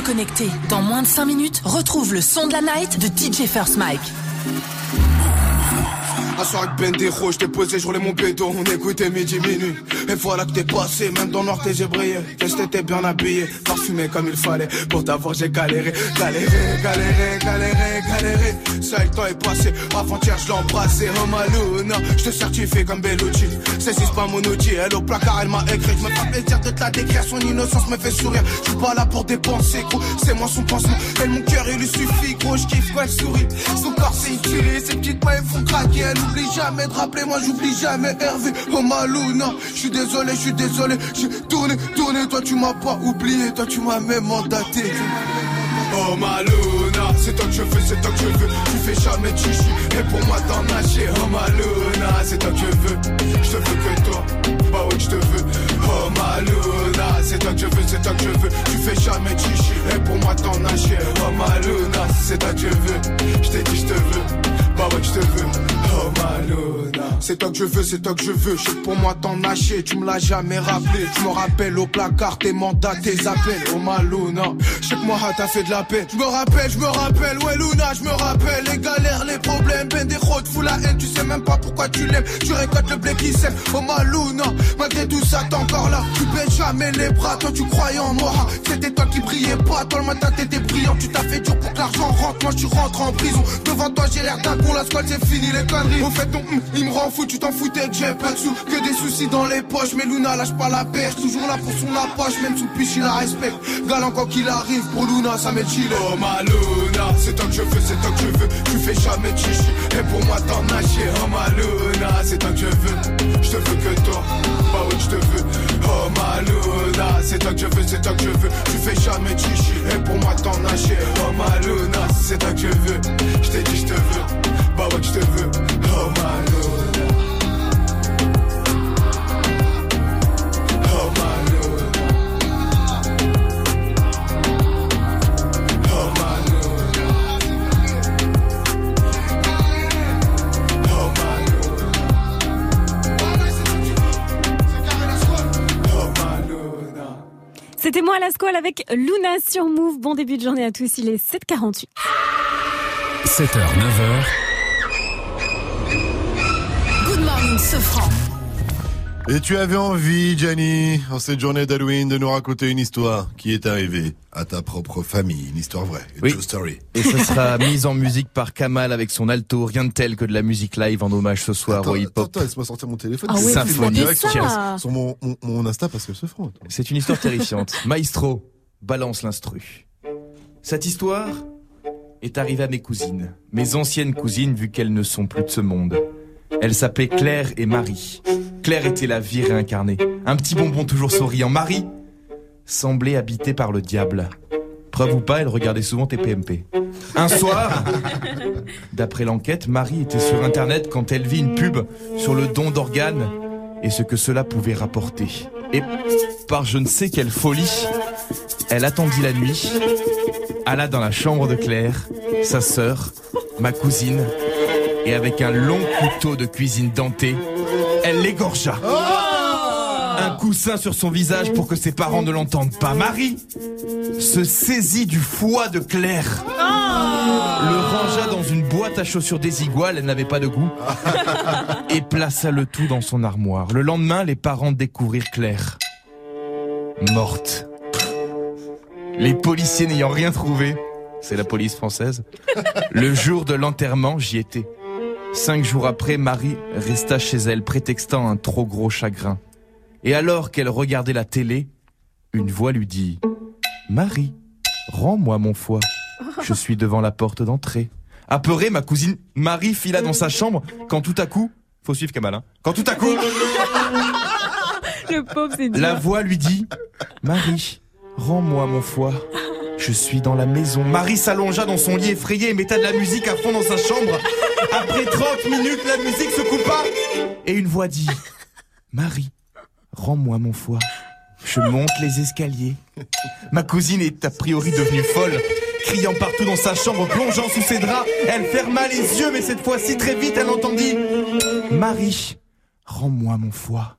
Connecté. Dans moins de 5 minutes, retrouve le son de la night de DJ First Mike.
Et voilà que t'es passé, même dans le noir t'es brillé. Qu'est-ce que t'étais bien habillé, parfumé comme il fallait. Pour t'avoir j'ai galéré, galéré, galéré, galéré, galéré. Ça le temps est passé, avant-hier je embrassé. Oh Maluna, je te certifie comme Bellucci. C'est c'est pas mon outil, elle au placard elle m'a écrit. Je me fais plaisir de te la décrire, son innocence me fait sourire. Je suis pas là pour dépenser, gros, c'est moi son pansement. Elle mon cœur il lui suffit, gros, je kiffe quand elle sourit. Son corps c'est tuerie, ses petites mains elles font craquer. Elle oublie jamais de rappeler, moi j'oublie jamais Hervé. Oh Maluna, je suis désolé, je suis désolé. J'ai tourné, tourné, toi tu m'as pas oublié, toi tu m'as même mandaté. Oh Maluna, c'est toi que je veux, c'est toi que je veux. Tu fais jamais chichi, et pour moi t'en nager. Oh Maluna, c'est toi que je veux. Je te veux que toi, bah ouais je te veux. Oh Maluna, c'est toi que je veux, c'est toi que je veux. Tu fais jamais chichi, et pour moi t'en nager. Oh Maluna, c'est toi que je veux. Je t'ai dit je te veux, bah ouais je te veux. Oh c'est toi que je veux, c'est toi que je veux. Je pour moi t'en nager, tu me l'as jamais rappelé. Tu me rappelles au placard tes mandats, tes appels. Oh Maluna, je que moi t'as fait de la peine. Je me rappelle, je me rappelle, ouais Luna, je me rappelle les galères, les problèmes, ben des routes, fous la haine, tu sais même pas pourquoi tu l'aimes. Tu récoltes le blé qui sème. Oh Maluna, malgré tout ça t'es encore là. Tu baisses jamais les bras, toi tu croyais en moi. C'était toi qui brillais pas, toi le matin t'étais brillant. Tu t'as fait dur pour que l'argent rentre, moi je rentre en prison. Devant toi j'ai l'air d'un con, la squad c'est fini les conneries. Au fait ton il me rend fou, tu t'en foutais que j'ai pas de sous. Que des soucis dans les poches, mais Luna lâche pas la perche. Toujours là pour son approche, même sous piche il la respecte. Galant quand qu'il arrive, pour Luna ça m'est chillé. Oh ma Luna, c'est toi que je veux, c'est toi que je veux. Tu fais jamais chichi, et pour moi t'en nager. Oh ma Luna, c'est toi que je veux. Je te veux que toi, bah oui je te veux. Oh ma Luna, c'est toi que je veux, c'est toi que je veux. Tu fais jamais chichi, et pour moi t'en nager. Oh ma Luna, c'est toi que je veux. Je t'ai dit je te veux, bah ouais je te veux.
C'était moi la squale avec Luna sur Move. Bon début de journée à tous, il est 7h48.
7h, 9h,
Good morning, Sofran.
Et tu avais envie, Gianni, en cette journée d'Halloween, de nous raconter une histoire qui est arrivée à ta propre famille, une histoire vraie, une
Oui.
true story.
Et ce sera mise en musique par Kamal avec son alto, rien de tel que de la musique live en hommage ce soir au hip-hop.
Attends, laisse-moi sortir mon téléphone.
Ah
direct sur, mon, mon, mon Insta parce que se feront.
C'est une histoire terrifiante. Maestro, balance l'instru. Cette histoire est arrivée à mes cousines, mes anciennes cousines vu qu'elles ne sont plus de ce monde. Elles s'appelaient Claire et Marie. Claire était la vie réincarnée, un petit bonbon toujours souriant. Marie semblait habitée par le diable. Preuve ou pas, elle regardait souvent TPMP. Un soir, d'après l'enquête, Marie était sur Internet quand elle vit une pub sur le don d'organes et ce que cela pouvait rapporter. Et par je ne sais quelle folie, elle attendit la nuit, alla dans la chambre de Claire, sa sœur, ma cousine, et avec un long couteau de cuisine denté, elle l'égorgea. Un coussin sur son visage pour que ses parents ne l'entendent pas. Marie se saisit du foie de Claire. Le rangea dans une boîte à chaussures désiguale, elle n'avait pas de goût, et plaça le tout dans son armoire. Le lendemain, les parents découvrirent Claire. Morte. Les policiers n'ayant rien trouvé, c'est la police française, le jour de l'enterrement, j'y étais. Cinq jours après, Marie resta chez elle, prétextant un trop gros chagrin. Et alors qu'elle regardait la télé, une voix lui dit Marie, rends-moi mon foie. Je suis devant la porte d'entrée. Apeurée, ma cousine Marie fila dans sa chambre quand tout à coup, faut suivre Kamal, hein, quand tout à coup,
Le pauvre, c'est dur.
la voix lui dit Marie, rends-moi mon foie. Je suis dans la maison. Marie s'allongea dans son lit effrayé et mettait de la musique à fond dans sa chambre. Après 30 minutes, la musique se coupa et une voix dit Marie, rends-moi mon foie. Je monte les escaliers. Ma cousine est a priori devenue folle. Criant partout dans sa chambre, plongeant sous ses draps, elle ferma les yeux, mais cette fois-ci très vite, elle entendit Marie, rends-moi mon foie.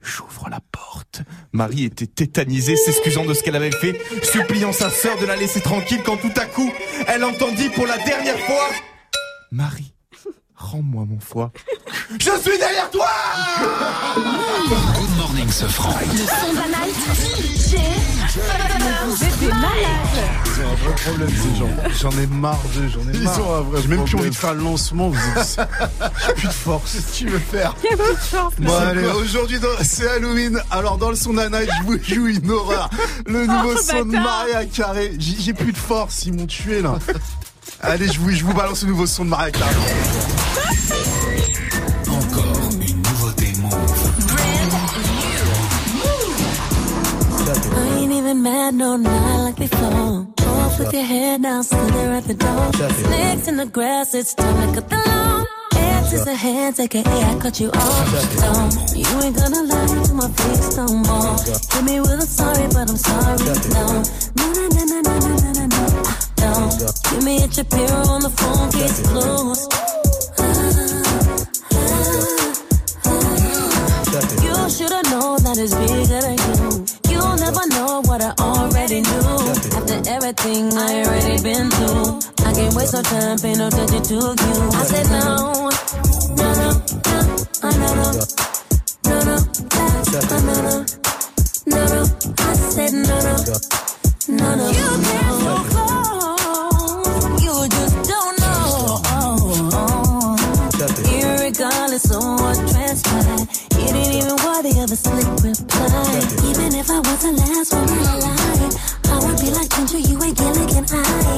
J'ouvre la porte. Marie était tétanisée, s'excusant de ce qu'elle avait fait, suppliant sa sœur de la laisser tranquille quand tout à coup, elle entendit pour la dernière fois Marie, rends-moi mon foie. Je suis derrière toi
Good morning, ce franc.
Le son de la night, DJ.
Vous êtes des malades.
Ils ont un vrai problème, ces gens. J'en ai marre d'eux, j'en ai
Ils
marre.
ont un vrai
J'ai même plus envie de faire le lancement. Vous êtes... J'ai plus de force.
Qu'est-ce que tu veux faire
Il y a plus de chance.
Bon, allez, aujourd'hui, dans- c'est Halloween. Alors, dans le son d'un night, je vous joue une horreur. Le nouveau
Oh,
son de. Maria Carré. J'ai plus de force, ils m'ont tué, là. Allez, je vous, je vous balance le nouveau son de Maria Carré.
Encore une nouveauté move.
I ain't even mad, no, not like before. Off with your head down, still there at the door. Snakes in the grass, it's time to cut the lawn. Hands, aka I cut you off. You ain't gonna lie to my face no more. Hit me with a sorry, but I'm sorry. No, no, no, no, no, no, no, no, no, no. No, give me a Shapiro on the phone, case closed. You should've known that it's bigger than you. You'll never know what I already knew. After everything I already been through, I can't waste no time, pay no attention to you. I said no, no, no, no, no, no, no, no, that's, oh, no, no, no, no. I said no, no, no, no. You get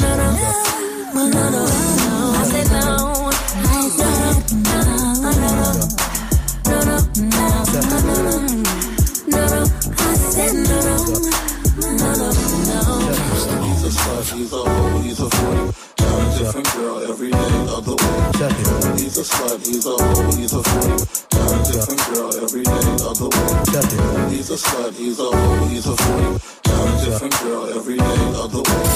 manana, banana.
He's a he's a hoe, he's a freak. Got a different girl every day of the week. He's a slut, he's a hoe, he's a freak. Got a different girl every day of the week. He's a slut, he's a hoe, he's a freak. Got a different girl every day of the week.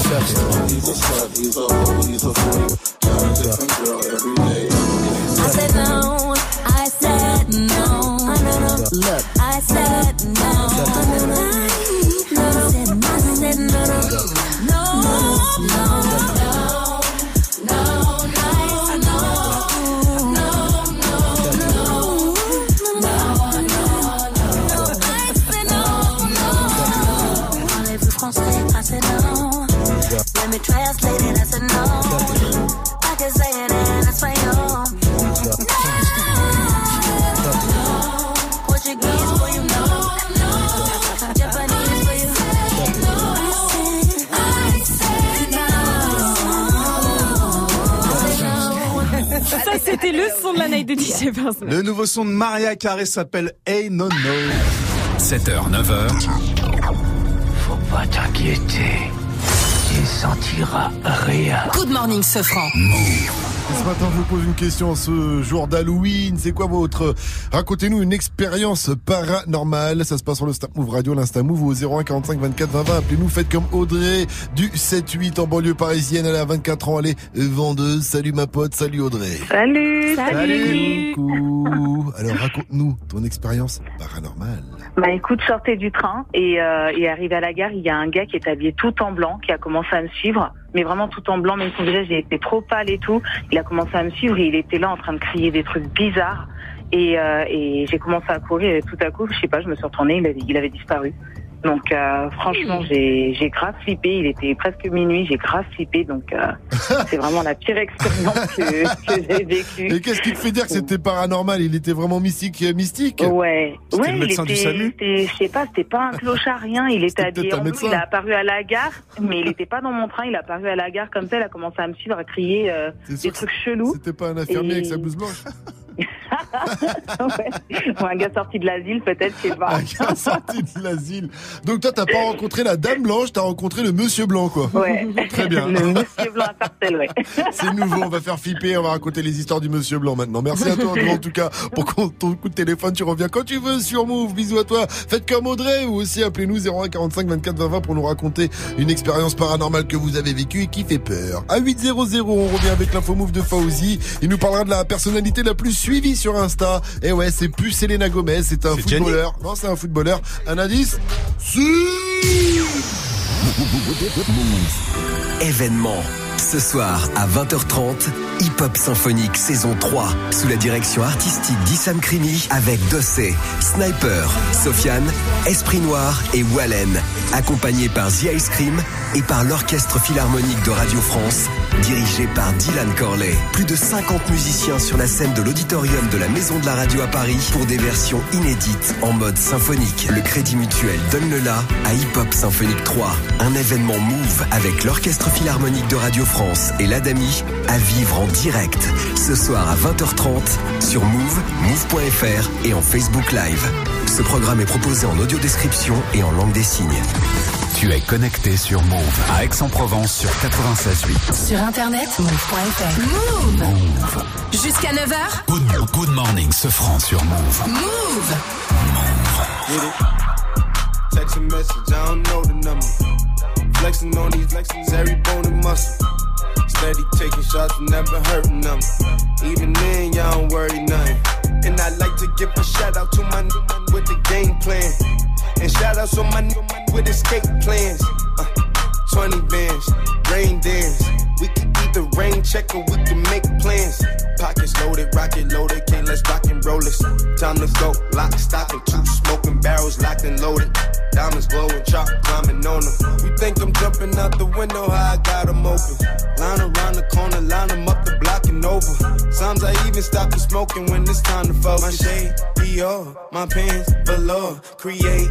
He's a slut, he's a hoe, he's a freak. Got a different girl every day of the week.
I said no, I said no, no, no. Look, I said no, no,
de DJ.
Le nouveau son de Maria Carré s'appelle Hey No No.
7h, 9h.
Faut pas t'inquiéter. Tu sentiras rien.
Good morning, ce franc.
Et ce matin, je vous pose une question ce jour d'Halloween. C'est quoi votre... Racontez-nous une expérience paranormale. Ça se passe sur le Snap Move Radio, l'Insta Move au 01 45 24 20 20. Appelez-nous, faites comme Audrey du 7-8 en banlieue parisienne. Elle a 24 ans, elle est vendeuse. Salut ma pote, salut Audrey.
Salut
Salut Coucou Alors raconte-nous ton expérience paranormale.
Bah écoute, sortez du train et, euh, et arrivé à la gare, il y a un gars qui est habillé tout en blanc, qui a commencé à me suivre, mais vraiment tout en blanc, même son visage il était trop pâle et tout. Il a commencé à me suivre et il était là en train de crier des trucs bizarres. Et, euh, et j'ai commencé à courir et tout à coup, je sais pas, je me suis retournée, il avait, il avait disparu. Donc euh, franchement, j'ai grave flippé. Il était presque minuit, j'ai grave flippé. Donc euh, c'est vraiment la pire expérience que, que j'ai vécue.
Et qu'est-ce qui te fait dire que c'était paranormal? Il était vraiment mystique, euh, mystique?
Ouais,
C'était
ouais,
le
il
médecin du
était,
SAMU?
c'était- je sais pas, c'était pas un clochard, rien. Il était habillé bleu,
médecin.
il a apparu à la gare, mais il était pas dans mon train, il a apparu à la gare comme ça, il a commencé à me suivre, à crier euh, des trucs chelous.
C'était pas un infirmier
Et-
avec sa blouse blanche
ouais. Ou un gars sorti de l'asile, peut-être, je sais pas.
Un gars sorti de l'asile. Donc toi, t'as pas rencontré la dame blanche, t'as rencontré le monsieur blanc, quoi.
Ouais.
Très bien.
Le monsieur blanc à Sarcelles, ouais.
C'est nouveau, on va faire flipper, on va raconter les histoires du monsieur blanc maintenant. Merci à toi Andrew, en tout cas pour ton coup de téléphone, tu reviens quand tu veux sur Move. Bisous à toi. Faites comme Audrey ou aussi appelez-nous 01 45 24 20 20 pour nous raconter une expérience paranormale que vous avez vécue et qui fait peur. À 800, on revient avec l'info Move de Fauzi. Il nous parlera de la personnalité la plus suivie sur Insta. Et ouais, c'est plus Selena Gomez, c'est un footballeur. Non, c'est un footballeur. Un indice Si
Événement. Ce soir à 20h30, Hip Hop Symphonique saison 3, sous la direction artistique d'Issam Krimi avec Dossé, Sniper, Sofiane, Esprit Noir et Wallen, accompagné par The Ice Cream et par l'Orchestre Philharmonique de Radio France, dirigé par Dylan Corley. Plus de 50 musiciens sur la scène de l'auditorium de la Maison de la Radio à Paris pour des versions inédites en mode symphonique. Le Crédit Mutuel donne le la à Hip Hop Symphonique 3, un événement Move avec l'Orchestre Philharmonique de Radio France et l'Adami à vivre en direct ce soir à 20h30 sur Move, move.fr et en Facebook Live. Ce programme est proposé en audio description et en langue des signes.
Tu es connecté sur Move à Aix-en-Provence sur 96.8.
Sur internet, move.fr. Move. Jusqu'à 9h.
Good, good morning, ce franc sur Move.
Move.
Get it? Text a message, I don't know the number. Flexing on these flexing every bone and muscle. Steady taking shots, never hurting them. Even then, y'all don't worry nothing. And I like to give a shout out to my n- with the game plan. And shout outs on my n- with escape plans. Uh, 20 bands, rain dance. We can either rain check or we can make plans. Pockets loaded, rocket loaded, can't let's rock and roll this. Time to go, lock, stock, and two smoking barrels locked and loaded. Diamonds glowing, chalk climbing on them. You think I'm jumping out the window, how I got 'em open. Line around the corner, line 'em up the block and over. Sometimes I even stop the smoking when it's time to focus. My shade, Dior, my pants, below, Create,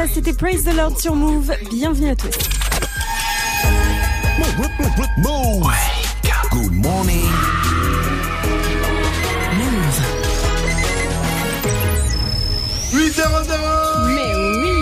Escapta, c'était Praise the Lord sur Move. Bienvenue à tous.
Move.
Good morning.
Move.
8 0 0
Mais oui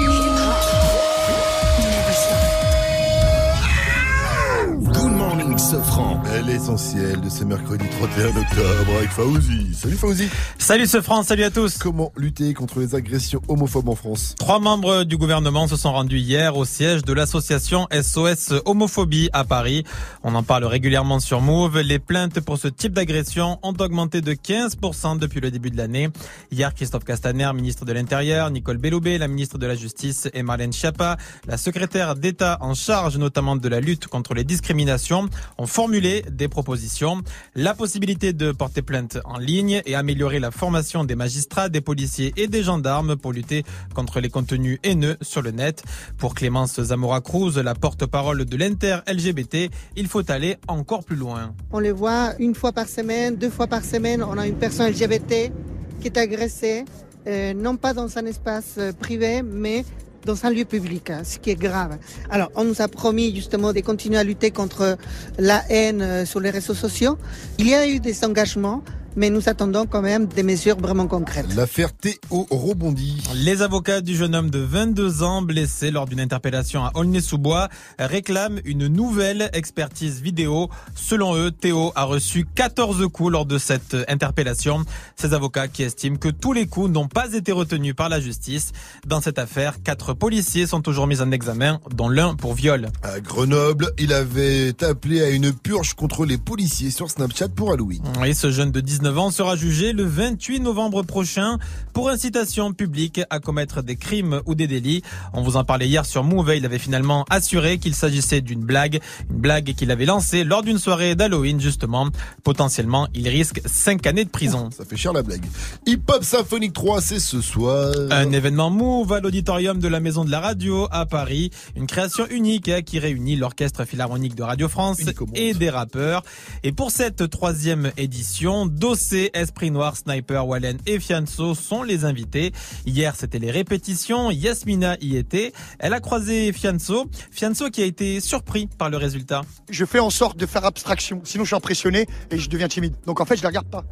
Good morning, Sofran.
L'essentiel de ce mercredi 31 octobre avec Fauzi. Salut Fauzi.
Salut ce France, salut à tous.
Comment lutter contre les agressions homophobes en France
Trois membres du gouvernement se sont rendus hier au siège de l'association SOS Homophobie à Paris. On en parle régulièrement sur Move. Les plaintes pour ce type d'agression ont augmenté de 15% depuis le début de l'année. Hier, Christophe Castaner, ministre de l'Intérieur, Nicole Belloubet, la ministre de la Justice et Marlène Schiappa, la secrétaire d'État en charge notamment de la lutte contre les discriminations, ont formulé des propositions. La possibilité de porter plainte en ligne et améliorer la formation des magistrats, des policiers et des gendarmes pour lutter contre les contenus haineux sur le net. Pour Clémence Zamora-Cruz, la porte-parole de l'inter-LGBT, il faut aller encore plus loin.
On les voit une fois par semaine, deux fois par semaine. On a une personne LGBT qui est agressée, euh, non pas dans un espace euh, privé, mais dans un lieu public, hein, ce qui est grave. Alors, on nous a promis justement de continuer à lutter contre la haine euh, sur les réseaux sociaux. Il y a eu des engagements, mais nous attendons quand même des mesures vraiment concrètes.
L'affaire Théo rebondit.
Les avocats du jeune homme de 22 ans blessé lors d'une interpellation à Aulnay-sous-Bois réclament une nouvelle expertise vidéo. Selon eux, Théo a reçu 14 coups lors de cette interpellation. Ces avocats qui estiment que tous les coups n'ont pas été retenus par la justice. Dans cette affaire, quatre policiers sont toujours mis en examen, dont l'un pour viol.
À Grenoble, il avait appelé à une purge contre les policiers sur Snapchat pour Halloween.
Et ce jeune de 19 ans sera jugé le 28 novembre prochain pour incitation publique à commettre des crimes ou des délits. On vous en parlait hier sur Move. Il avait finalement assuré qu'il s'agissait d'une blague, une blague qu'il avait lancée lors d'une soirée d'Halloween justement. Potentiellement, il risque 5 années de prison.
Ça fait cher la blague. Hip Hop Symphonique 3, c'est ce soir.
Un événement Move à l'auditorium de la Maison de la Radio à Paris. Une création unique hein, qui réunit l'Orchestre Philharmonique de Radio France et des rappeurs. Et pour cette troisième édition, Dossé, Esprit Noir, Sniper, Wallen et Fianso sont les invités. Hier, c'était les répétitions. Yasmina y était. Elle a croisé Fianso. Fianso qui a été surpris par le résultat.
Je fais en sorte de faire abstraction, sinon je suis impressionné et je deviens timide. Donc en fait, je les regarde pas.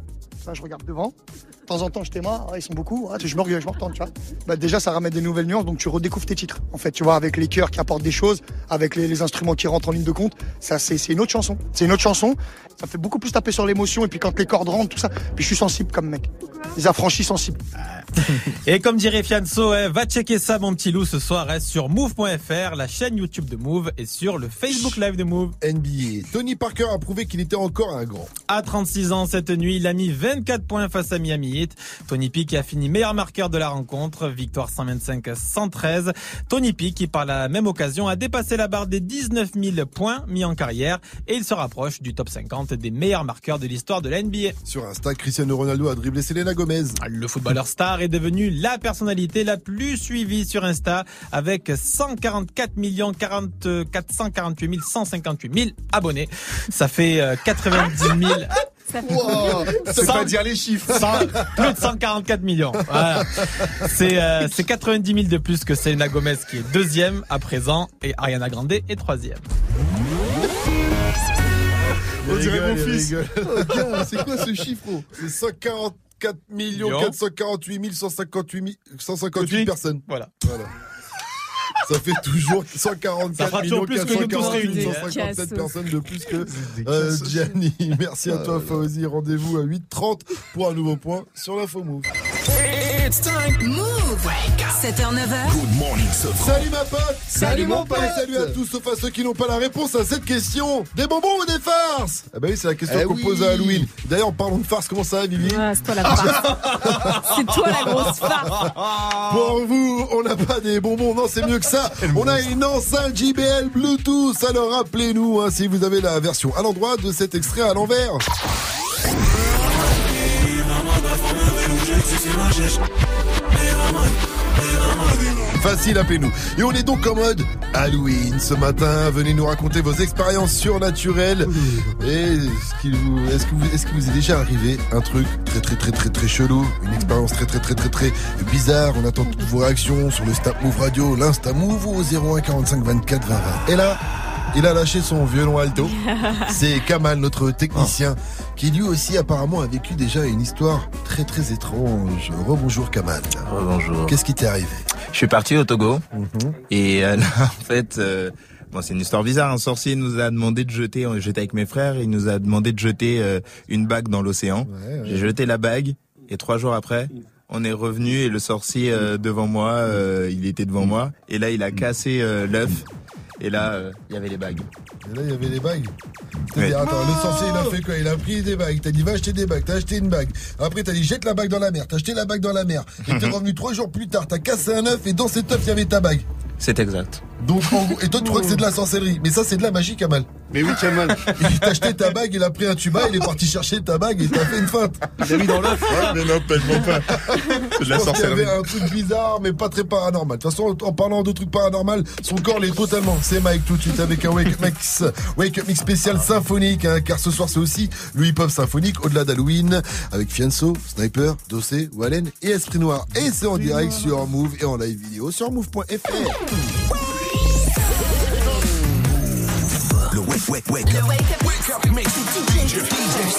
Ça, je regarde devant. De temps en temps, je témoins, ah, ils sont beaucoup, ah, je regarde, je me retourne, tu vois. Bah, déjà, ça ramène des nouvelles nuances, donc tu redécouvres tes titres. En fait, tu vois, avec les chœurs qui apportent des choses, avec les, les instruments qui rentrent en ligne de compte, ça, c'est une autre chanson. C'est une autre chanson. Ça fait beaucoup plus taper sur l'émotion, et puis quand les cordes rentrent, tout ça. Puis je suis sensible comme mec. Les affranchis sensibles.
Et comme dirait Fianso, hein, va checker ça mon petit loup ce soir hein, sur move.fr, la chaîne YouTube de Move et sur le Facebook Live de Move.
NBA. Tony Parker a prouvé qu'il était encore un grand.
À 36 ans cette nuit, il a mis 24 points face à Miami Heat. Tony P qui a fini meilleur marqueur de la rencontre, victoire 125-113. Tony P qui par la même occasion a dépassé la barre des 19 000 points mis en carrière et il se rapproche du top 50 des meilleurs marqueurs de l'histoire de la NBA.
Sur Insta, Cristiano Ronaldo a dribblé Selena Gomez.
Le footballeur star est devenu la personnalité la plus suivie sur Insta avec 144 millions 40, 448 158 000 abonnés. Ça fait euh, 90 000.
Ça fait
dire les chiffres.
plus de 144 millions. C'est euh, 90 000 de plus que Selena Gomez qui est deuxième à présent et Ariana Grande est troisième.
Fils.
Oh, c'est quoi ce chiffre C'est 140
4
448 158, 158 personnes.
Voilà.
Ça fait toujours 144 millions 448 157 personnes de plus que euh, Gianni. Merci à toi, Fawzi. Rendez-vous à 8h30 pour un nouveau point sur la FOMO l'info move.
Move 7h, 9h.
Good morning, Sofran.
Salut ma pote
Salut, mon
Et
pote.
Salut à tous sauf à ceux qui n'ont pas la réponse à cette question Des bonbons ou des farces? Ah bah oui c'est la question
Eh
qu'on
oui.
pose à Halloween D'ailleurs parlons de farce, comment ça va Vivi?
Ah, c'est toi la farce. c'est toi la grosse farce.
Pour vous, on n'a pas des bonbons, non c'est mieux que ça On a une enceinte JBL Bluetooth Alors rappelez-nous hein, si vous avez la version à l'endroit de cet extrait à l'envers Facile, appelez-nous. Et on est donc en mode Halloween ce matin. Venez nous raconter vos expériences surnaturelles. Est-ce qu'il vous, est-ce que vous, est-ce qu'il vous est déjà arrivé un truc très très très très très chelou, une expérience très très très très très bizarre. On attend toutes vos réactions sur le Snap Move Radio, l'Insta Move au 01 45 24 20 20. Et là, il a lâché son violon alto. C'est Kamal, notre technicien, qui lui aussi apparemment a vécu déjà une histoire très très étrange. Rebonjour Kamal.
Bonjour.
Qu'est-ce qui t'est arrivé?
Je suis parti au Togo et euh, là, en fait, euh, bon, c'est une histoire bizarre. Un sorcier nous a demandé de jeter, j'étais avec mes frères, il nous a demandé de jeter euh, une bague dans l'océan. J'ai jeté la bague et trois jours après, on est revenu et le sorcier euh, devant moi, euh, il était devant moi et là il a cassé euh, l'œuf et là euh, il y avait les bagues.
Et là, il y avait les bagues.
Ouais.
dit, attends, le sorcier, il a fait quoi? Il a pris des bagues. T'as dit, va acheter des bagues. T'as acheté une bague. Après, t'as dit, jette la bague dans la mer. T'as acheté la bague dans la mer. Et t'es revenu trois jours plus tard. T'as cassé un œuf et dans cet œuf, il y avait ta bague.
C'est exact.
Donc, en gros- et toi, tu crois que c'est de la sorcellerie. Mais ça, c'est de la magie, Kamal.
Mais oui, Kamal.
Il t'a acheté ta bague, il a pris un tuba, il est parti chercher ta bague et t'as fait une feinte.
Il l'a mis dans l'œuf.
Ouais,
mais non, tellement pas. C'est de la
pense qu'il y
sorcellerie.
avait un truc bizarre, mais pas très paranormal. De toute façon, en parlant de trucs paranormal, son corps l'est totalement. C'est Mike tout de suite avec un Wake Up Mix, Wake Up Mix spécial symphonique, hein, car ce soir c'est aussi le hip-hop symphonique au-delà d'Halloween, avec Fianso, Sniper, Dossé, Wallen et Esprit Noir. Et c'est en direct sur Move et en live vidéo sur move.fr.
wake, wake, wake up. Wake up, mix with DJ, DJ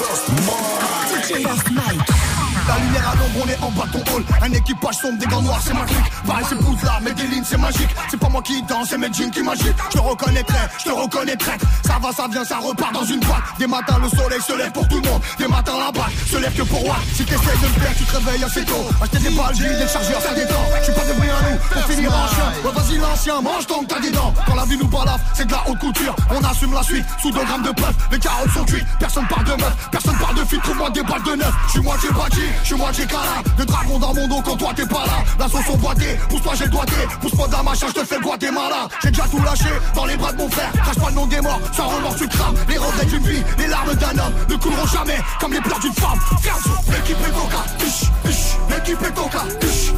First Mike.
La lumière à l'ombre, on est en bas de ton hall. Un équipage sombre, des gants noirs, c'est magique. Pareil, c'est là, mais des lignes, c'est magique. C'est pas moi qui danse, c'est mes jeans qui m'agitent. Je te reconnaîtrai, je te reconnaîtrai. Ça va, ça vient, ça repart dans une boîte. Des matins, le soleil se lève pour tout le monde. Des matins, la balle se lève que pour moi. Si t'essayes de me faire, tu te réveilles assez tôt. Acheter des balles, des chargeurs, ça détend. Je suis pas de bruit à nous, pour finir en chien. Ouais, vas-y, l'ancien, mange tant que t'as des dents. Quand la vie nous balafre, c'est de la haute couture. On assume la suite, sous 2 grammes de preuve. Les carottes sont cuites, personne parle de meuf, personne parle de fille. Trouve-moi des balles de neuf. Je suis moitié bâti, je suis moitié câlin. De dragon dans mon dos quand toi t'es pas là. La sauce boîtée, pousse-toi, j'ai le doigté. Pousse-moi de la machin, je te fais boiter malin. J'ai déjà tout lâché dans les bras de mon frère. Crache pas le nom des morts, sans remords tu crames. Les regrets d'une vie, les larmes d'un homme ne couleront jamais comme les pleurs d'une femme. Fianso, l'équipe est coca, huch, huch. L'équipe est coca, huch.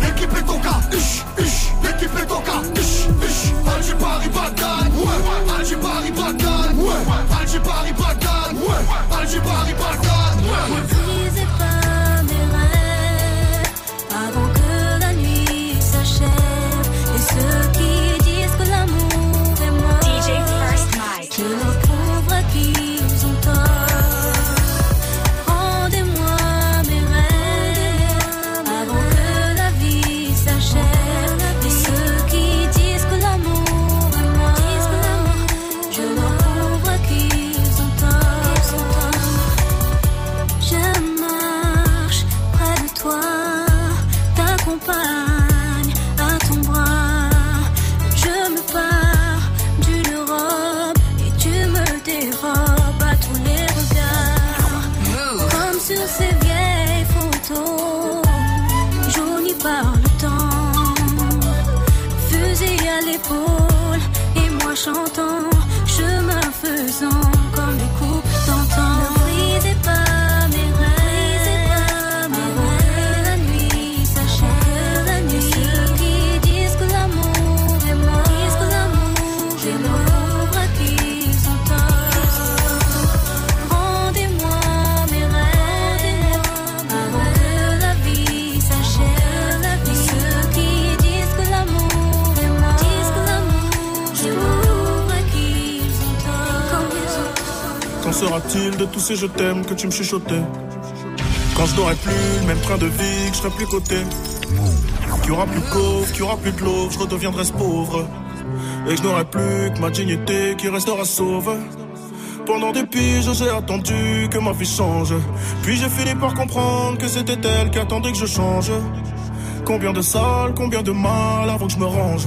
L'équipe est coca, huch, huch. L'équipe est coca, huch, huch. Alger Paris Bagdad, ouais. Alger Paris Bagdad, ouais. Alger Paris ouais. Paris ouais.
De tous ces je
t'aime que tu me chuchotais Quand je n'aurai plus le même train de vie, que je serai plus coté Qu'il y aura plus de coffre, qu'il y aura plus de l'eau, je redeviendrai ce pauvre Et je n'aurai plus que ma dignité qui restera sauve pendant des piges, j'ai attendu que ma vie change. Puis j'ai fini par comprendre que c'était elle qui attendait que je change. Combien de salles, combien de mal avant que je me range.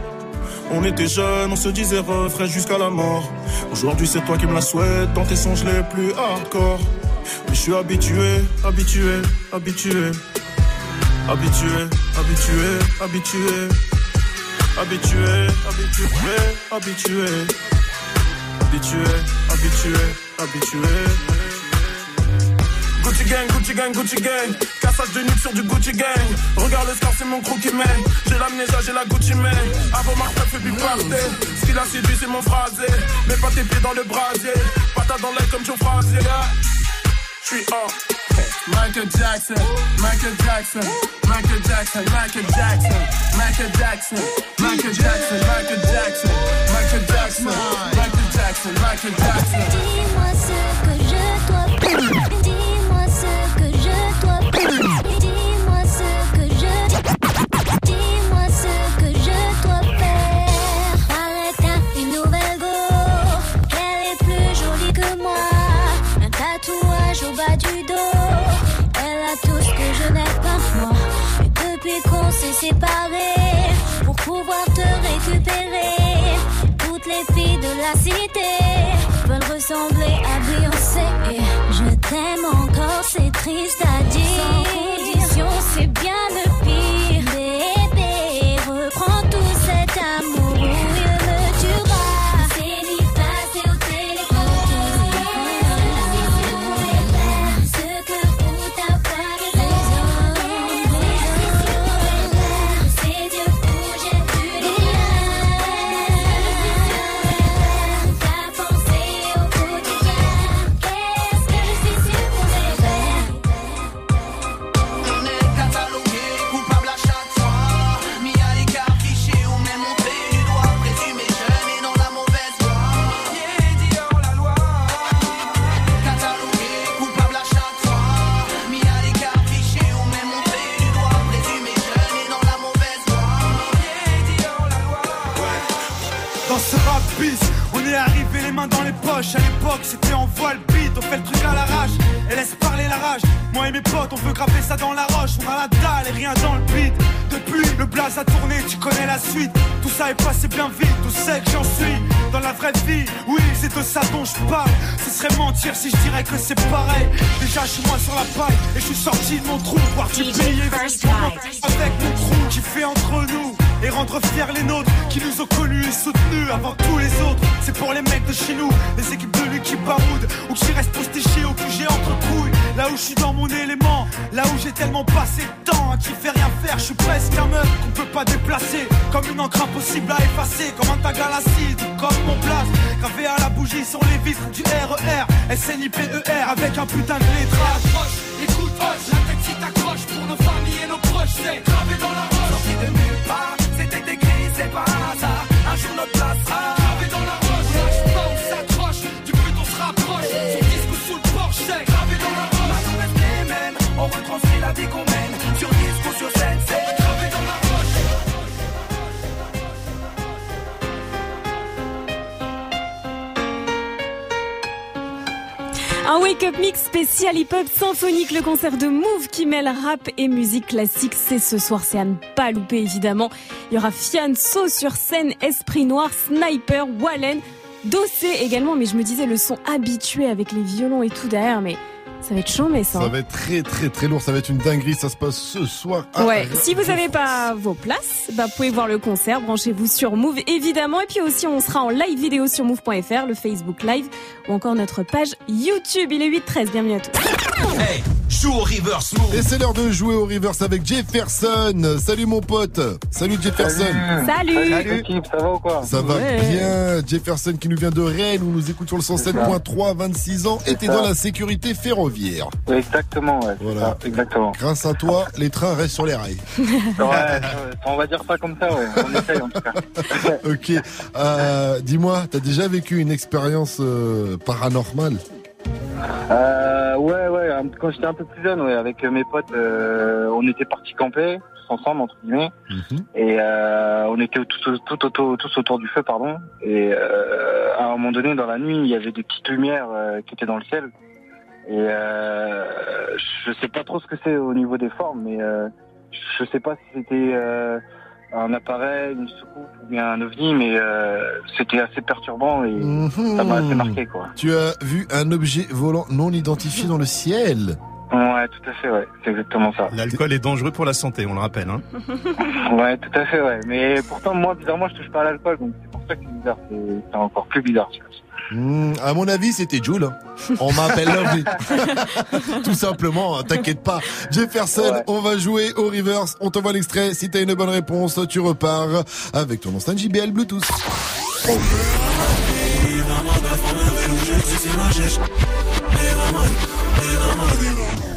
On était jeunes, on se disait refrain jusqu'à la mort. Aujourd'hui, c'est toi qui me la souhaites dans tes songes les plus hardcore. Mais je suis habitué, habitué, habitué. Habitué, habitué, habitué. Habitué, habitué, habitué. Habitué, habitué, habitué. Gucci gang, Gucci gang, Gucci gang. Cassage de nuque sur du Gucci gang. Regarde le star, c'est mon crew qui mène. J'ai l'amnésia, j'ai la Gucci man. Avant Martha fait du party. Ce qu'il a séduit, c'est mon phrasé. Mets pas tes pieds dans le brasier. Patate dans l'air comme Joe Frazier. J'suis hors. Michael Jackson, Michael Jackson, Michael Jackson, Michael Jackson, Michael Jackson, Michael Jackson, Michael Jackson, Michael Jackson, Michael Jackson, Michael Jackson.
Dis-moi ce que je dois Dis-moi séparer pour pouvoir te récupérer. Toutes les filles de
la cité veulent ressembler à Beyoncé. Je t'aime encore, c'est triste à dire. Sans condition, c'est bien
et
mes potes, on veut graver ça dans la roche. On a la dalle et rien dans le beat. Depuis, le blaze a tourné, tu connais la suite. Tout ça est passé bien vite, tout sait que j'en suis. Dans la vraie vie, oui, c'est de ça dont je parle. Ce serait mentir si je dirais que c'est pareil. Déjà, je suis moi sur la paille et je suis sorti de mon trou. Voir du billet avec mon trou qui fait entre nous et rendre fiers les nôtres qui nous ont connus et soutenus avant tous les autres. C'est pour les mecs de chez nous, les équipes de l'équipe Baroud ou qui restent postichés au QG entre couilles. Là où je suis dans mon élément, là où j'ai tellement passé de temps à qui fait rien faire, je suis presque un meuble qu'on peut pas déplacer. Comme une encre impossible à effacer, comme un tag à l'acide, comme mon place. Gravé à la bougie sur les vitres du RER, SNIPER avec un putain de lettrage.
Écoute, hoche, la tête si t'accroches pour nos familles et nos proches, c'est gravé dans la roche. De nulle part, c'était écrit, c'est pas un hasard. Un jour notre place sera
Un wake-up mix spécial hip-hop symphonique, le concert de Move qui mêle rap et musique classique. C'est ce soir, c'est à ne pas louper évidemment. Il y aura Fianso sur scène, Esprit Noir, Sniper, Wallen, Dossé également. Mais je me disais le son habitué avec les violons et tout derrière, mais ça va être chambé ça.
Ça va être très très très lourd, ça va être une dinguerie, ça se passe ce soir. à
Ouais,
Rennes.
si vous n'avez pas vos places, bah, vous pouvez voir le concert, branchez-vous sur Move évidemment. Et puis aussi, on sera en live vidéo sur Move.fr, le Facebook Live ou encore notre page YouTube. Il est 8-13, bienvenue à tous.
Hey, joue au reverse Et c'est l'heure de jouer au reverse avec Jefferson. Salut mon pote. Salut Jefferson.
Salut.
Salut l'équipe, ça va ou quoi
Ça va bien. Jefferson qui nous vient de Rennes, où nous écoutons le 107.3, 26 ans, et t'es
ça.
dans la sécurité ferroviaire.
Exactement, ouais.
Voilà.
ça, exactement.
Grâce à toi, les trains restent sur les rails.
Ouais, ouais, on va dire ça comme ça, ouais. On essaye en tout cas.
ok. Euh, Dis-moi, t'as déjà vécu une expérience euh, paranormale?
Euh, ouais, ouais, quand j'étais un peu plus jeune, ouais, avec euh, mes potes, euh, on était partis camper, tous ensemble, entre guillemets, et euh, on était tout, tous autour du feu, pardon, et euh, à un moment donné, dans la nuit, il y avait des petites lumières euh, qui étaient dans le ciel, et euh, je sais pas trop ce que c'est au niveau des formes, mais euh, je sais pas si c'était euh, un appareil, une soucoupe ou bien un ovni, mais euh, c'était assez perturbant et ça m'a assez marqué, quoi.
Tu as vu un objet volant non identifié dans le ciel
Ouais, tout à fait, ouais. C'est exactement ça.
L'alcool est dangereux pour la santé, on le rappelle. Hein.
Ouais, tout à fait, ouais. Mais pourtant, moi, bizarrement, je touche pas à l'alcool, donc c'est pour ça que c'est bizarre. C'est c'est encore plus bizarre, tu vois.
Hmm, à mon avis, c'était Jules. hein. On m'appelle Lovely. Tout simplement, hein, t'inquiète pas. Jefferson, on va jouer au reverse. On t'envoie l'extrait. Si t'as une bonne réponse, tu repars avec ton enceinte JBL Bluetooth.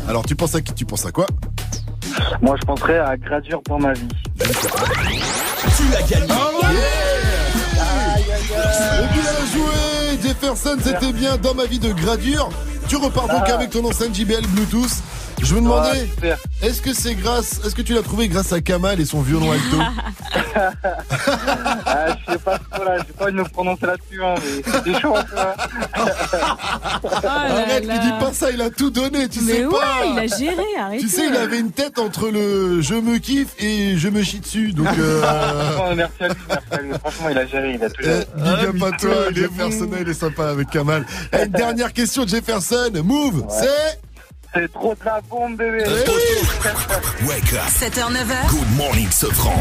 Alors, tu penses à qui? Tu penses à quoi?
Moi, je penserais à Gradure dans ma vie.
Tu l'as gagné. Bien joué, Jefferson, c'était bien dans ma vie de gradure. Tu repars donc avec ton enceinte JBL Bluetooth. Je me demandais,
Ouais, super.
est-ce que c'est grâce, est-ce que tu l'as trouvé grâce à Kamal et son violon alto
Ah, je sais pas trop là, j'ai pas envie de me prononcer là-dessus, hein, mais c'était chaud hein.
Arrête, lui dis pas ça, il a tout donné, tu
Mais
sais
ouais,
pas.
il a géré, arrête.
Tu sais, il avait une tête entre le je me kiffe et je me chie dessus. Donc, euh,
Franchement, merci à lui, merci à lui. Franchement, il a géré, il a tout géré.
eh, big up à toi, Jefferson, il est sympa avec Kamal. Eh, Une dernière question, Jefferson. Move, c'est.
C'est trop de la bombe, bébé.
Wake up.
7h, 9h.
Good morning, Sofran.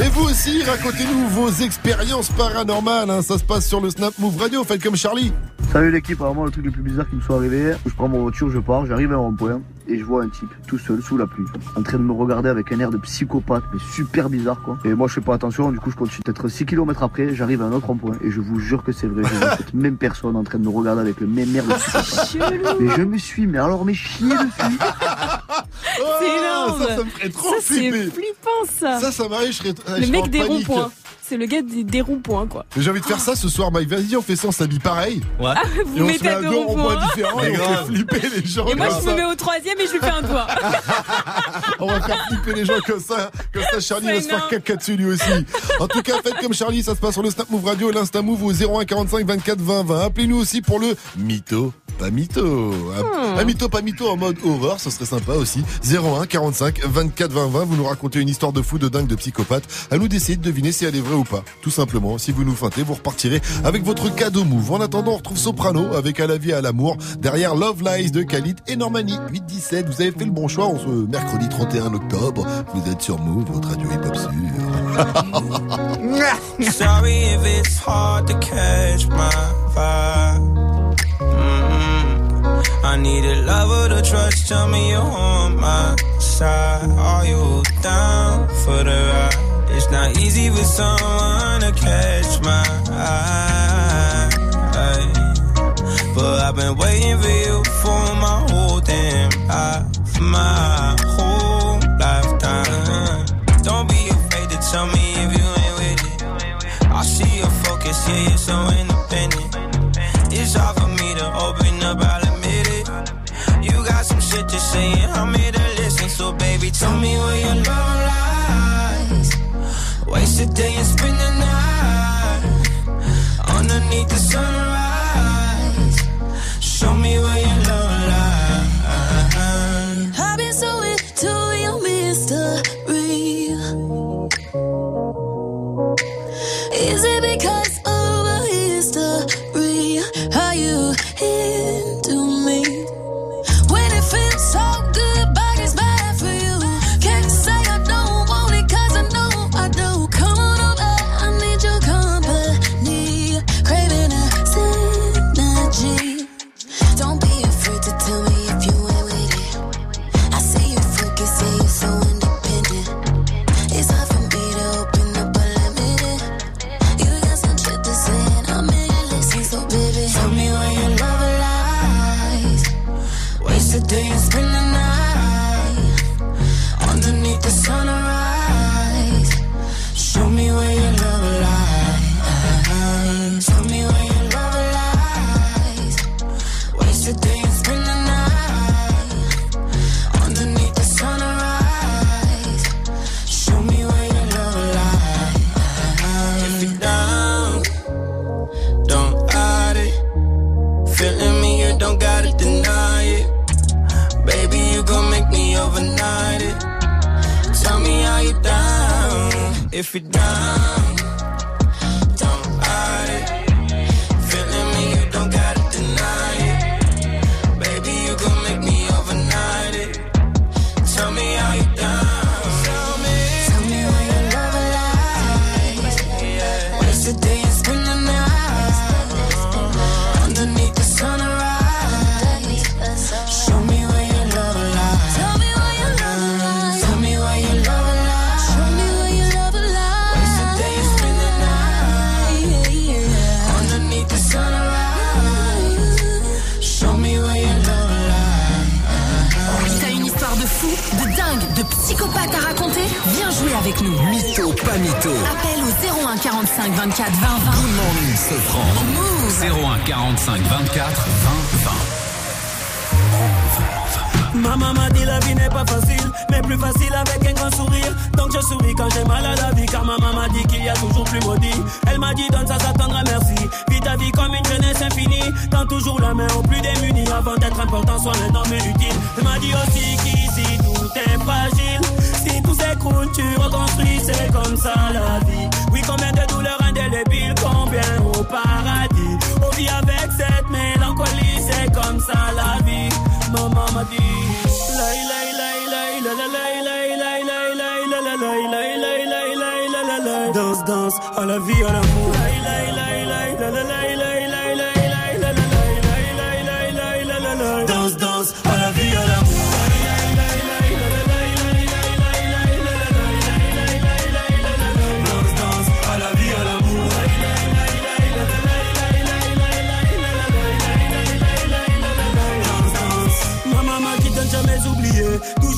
Et vous aussi, racontez-nous vos expériences paranormales. hein. Ça se passe sur le Snap Move Radio. Faites comme Charlie.
Salut l'équipe, alors moi le truc le plus bizarre qui me soit arrivé, je prends ma voiture, je pars, j'arrive à un rond-point et je vois un type tout seul sous la pluie, en train de me regarder avec un air de psychopathe, mais super bizarre quoi. Et moi je fais pas attention, du coup je continue peut-être 6 km après, j'arrive à un autre rond-point et je vous jure que c'est vrai, je vois cette même personne en train de me regarder avec le même air de psychopathe. Et je me suis, mais alors mais chier dessus.
C'est énorme.
ça, ça me ferait trop
Ça, c'est
flipper.
flippant, ça.
Ça, ça m'arrive, je serais. je
Le mec des ronds-points. C'est le gars des, des ronds-points, quoi.
Mais J'ai envie de faire ça ce soir, Mike. Vas-y, on fait ça, on s'habille pareil.
Ouais.
Ah, vous
et on se met
à deux
ronds-points différents et on fait flipper les gens.
Et moi, je
ça.
me mets au troisième et je lui fais un doigt.
On va faire flipper les gens comme ça. Comme ça, Charlie va se faire caca dessus lui aussi. En tout cas, faites comme Charlie, ça se passe sur le Snap Move Radio et l'Insta Move au 01 45 24 20 20. Appelez-nous aussi pour le mytho, pas mytho. Un- Un mytho, pas mytho en mode horreur, ce serait sympa aussi. 01 45 24 20 20. Vous nous racontez une histoire de fou, de dingue, de psychopathe. À nous d'essayer de deviner si elle est vraie ou pas. Tout simplement, si vous nous feintez, vous repartirez avec votre cadeau Move. En attendant, on retrouve Soprano avec À la vie et à l'amour. Derrière Love Lies de Khalid et Normani 8-17. Vous avez fait le bon choix en ce mercredi 31 octobre. Vous êtes sur Move, votre radio hip-hop sûr.
Sorry if it's hard to catch my vibe. I need a lover to trust. Tell me you're on my side. Are you down for the ride? It's not easy with someone to catch my eye. But I've been waiting for you for my whole damn life, my whole lifetime. Don't be afraid to tell me if you ain't with it. I see your focus, yeah, you're so independent. Tell me where your love lies. Waste a day and spend the night underneath the sunrise.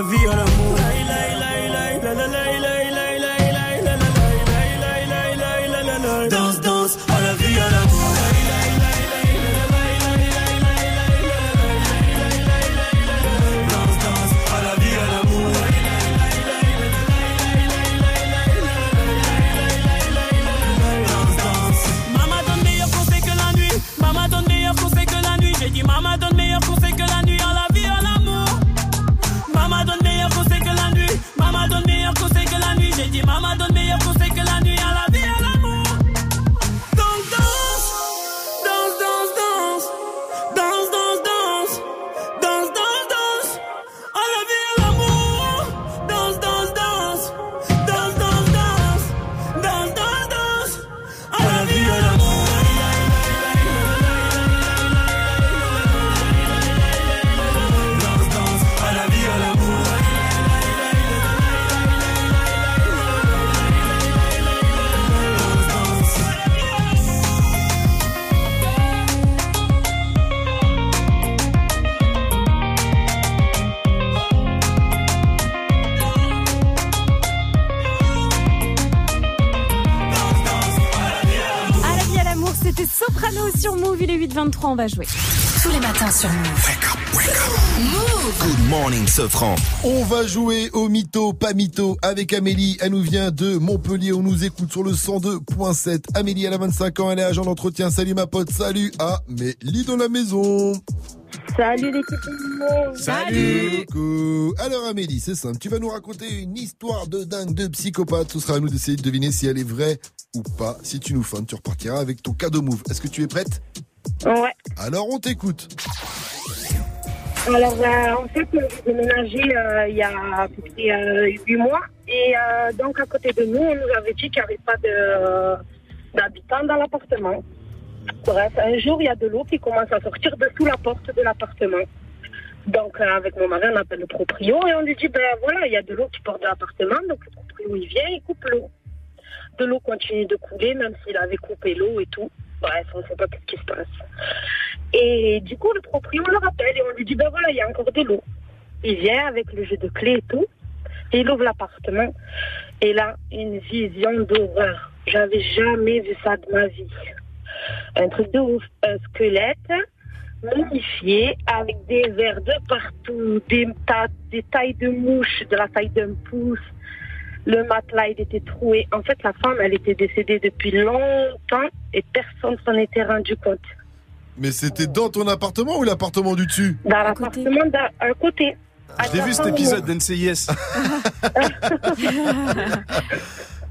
la
on va jouer.
Tous les matins sur Move. Move.
Good morning, Sofran. On va jouer au mytho, pas mytho, avec Amélie. Elle nous vient de Montpellier. On nous écoute sur le 102.7. Amélie, elle a 25 ans. Elle est agent d'entretien. Salut, ma pote. Salut. Amélie dans la maison.
Salut l'équipe
Salut. Coucou. Alors, Amélie, c'est simple. Tu vas nous raconter une histoire de dingue de psychopathe. Ce sera à nous d'essayer de deviner si elle est vraie ou pas. Si tu nous fans, tu repartiras avec ton cadeau move. Est-ce que tu es prête?
Ouais.
Alors, on t'écoute.
Alors, euh, en fait, j'ai déménagé euh, il y a à peu près euh, 8 mois. Et euh, donc, à côté de nous, on nous avait dit qu'il n'y avait pas d'habitants dans l'appartement. Bref, un jour, il y a de l'eau qui commence à sortir de sous la porte de l'appartement. Donc, euh, avec mon mari, on appelle le proprio et on lui dit, ben voilà, il y a de l'eau qui porte de l'appartement. Donc, le proprio, il vient, il coupe l'eau. De l'eau continue de couler, même s'il avait coupé l'eau et tout. Bref, on ne sait pas ce qui se passe. Et du coup, le proprio le rappelle et on lui dit, ben voilà, il y a encore de l'eau. Il vient avec le jeu de clés et tout. Et il ouvre l'appartement. Et là, une vision d'horreur. J'avais jamais vu ça de ma vie. Un truc de ouf. Un squelette momifié avec des vers de partout, des, tas, des tailles de mouches de la taille d'un pouce. Le matelas, il était troué. En fait, la femme, elle était décédée depuis longtemps et personne s'en était rendu compte.
Mais c'était dans ton appartement ou l'appartement du dessus
Dans l'appartement à côté.
Je l'ai vu cet épisode d'NCIS.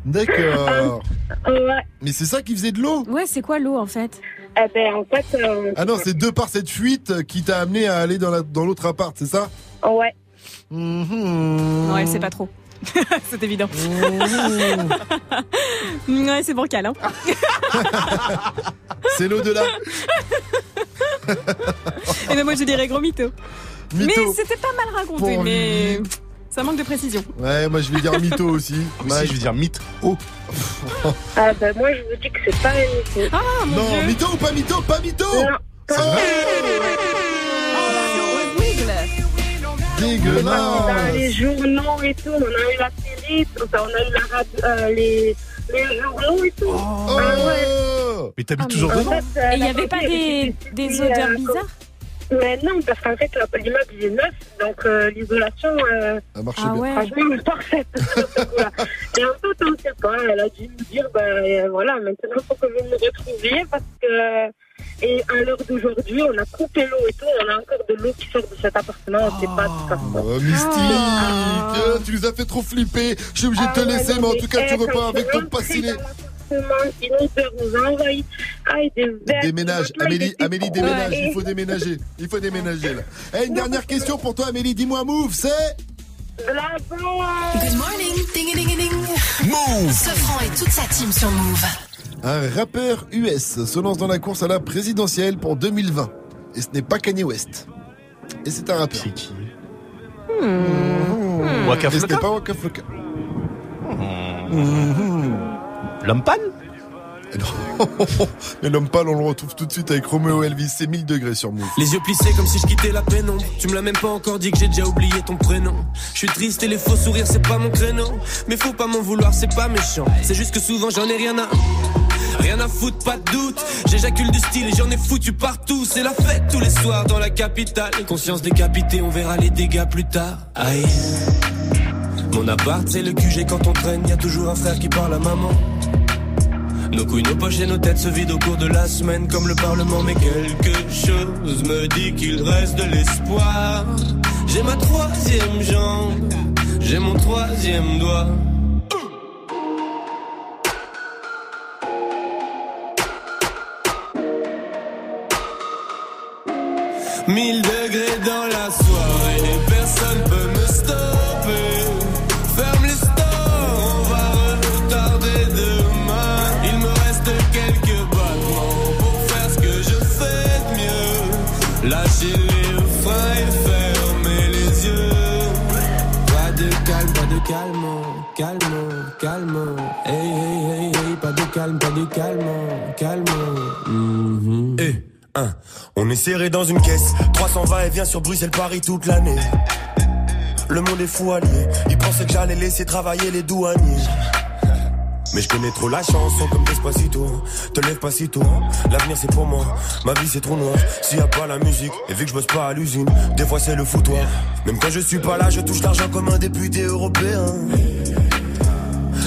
D'accord.
Ouais.
Mais c'est ça qui faisait de l'eau
Ouais, c'est quoi l'eau en fait
Eh ben, en fait. euh,
Ah non, c'est de par cette fuite qui t'a amené à aller dans la- dans l'autre appart, c'est ça
Ouais.
Mhm.
Ouais, c'est pas trop. c'est évident. ouais, c'est bancal. Hein.
C'est l'au-delà.
Et ben moi je dirais gros mytho.
Mytho.
Mais c'était pas mal raconté,
Pour
mais ça manque de précision.
Ouais, moi je vais dire mytho aussi.
Moi je vais dire mythe. Oh.
Ah bah moi je vous dis que c'est pas mytho.
Ah mon
Non,
dieu.
mytho ou pas mytho? Pas mytho
Non.
Dégueulasse
Dans les journaux et tout, on a eu la télé, tout ça, on a eu la radio, euh, les, les journaux et tout. Ah ouais.
Oh
Mais t'habites
Ah,
toujours dedans
fait, euh,
Et il y
la
avait pas des, odeurs
euh,
bizarres
Mais non, parce qu'en fait, la- l'immeuble il est neuf, donc euh, l'isolation, euh,
Ah
bien.
ouais.
franchement, est parfaite. Et en fait, on ne sait pas, elle a dû nous dire, ben voilà, maintenant, il faut que vous me retrouviez parce que. Et à l'heure d'aujourd'hui, on a coupé l'eau et tout, on a encore de l'eau qui sort de cet appartement, on ne sait pas tout ça.
Oh, Mystique Euh, Tu nous as fait trop flipper Je suis obligé de te
Ah ouais,
laisser, mais en tout cas, tu
eh,
repars avec ton passiné.
dans l'appartement, Une odeur nous a envahi. Ah, et des verres.
Déménage, Amélie, Amélie, déménage,
Ouais.
il faut déménager, il faut déménager là. Eh, une dernière question pour toi Amélie, dis-moi move, c'est?
La.
Good morning, ding ding ding. Move. Sofran et toute sa team sur Move.
Un rappeur US se lance dans la course à la présidentielle pour 2020. Et ce n'est pas Kanye West. Et c'est un rappeur.
C'est qui
Mmh.
Waka
Et ce n'est pas Waka Flocka.
L'homme pâle
Mais l'homme pâle, on le retrouve tout de suite avec Romeo Elvis, c'est 1000 degrés sur Move.
Les yeux plissés comme si je quittais la pénombre. Tu me l'as même pas encore dit que j'ai déjà oublié ton prénom. Je suis triste et les faux sourires, c'est pas mon créneau. Mais faut pas m'en vouloir, c'est pas méchant. C'est juste que souvent j'en ai rien à. Rien à foutre, pas de doute. J'éjacule du style et j'en ai foutu partout. C'est la fête tous les soirs dans la capitale. Conscience décapitée, on verra les dégâts plus tard. Aïe. Mon appart, c'est le QG quand on traîne. Y toujours un frère qui parle à maman. Nos couilles, nos poches et nos têtes se vident au cours de la semaine comme le Parlement. Mais quelque chose me dit qu'il reste de l'espoir. J'ai ma troisième jambe, j'ai mon troisième doigt. 1000 degrés dans la soirée et personne peut me stopper. Ferme les stores, on va retarder demain. Il me reste quelques battements pour faire ce que je fais de mieux. Lâcher les freins et fermer les yeux. Pas de calme, pas de calme, calme, calme. Hey, hey, hey, hey, pas de calme, pas de calme, calme.
Hmm. On est serré dans une caisse, 300 va-et-vient sur Bruxelles-Paris toute l'année. Le monde est fou allié, ils pensaient que j'allais laisser travailler les douaniers. Mais je connais trop la chanson comme t'es pas si Despacito Te lève pas si tôt, l'avenir c'est pour moi. Ma vie c'est trop noir, s'il y a pas la musique Et vu que je bosse pas à l'usine, des fois c'est le foutoir. Même quand je suis pas là, je touche l'argent comme un député européen.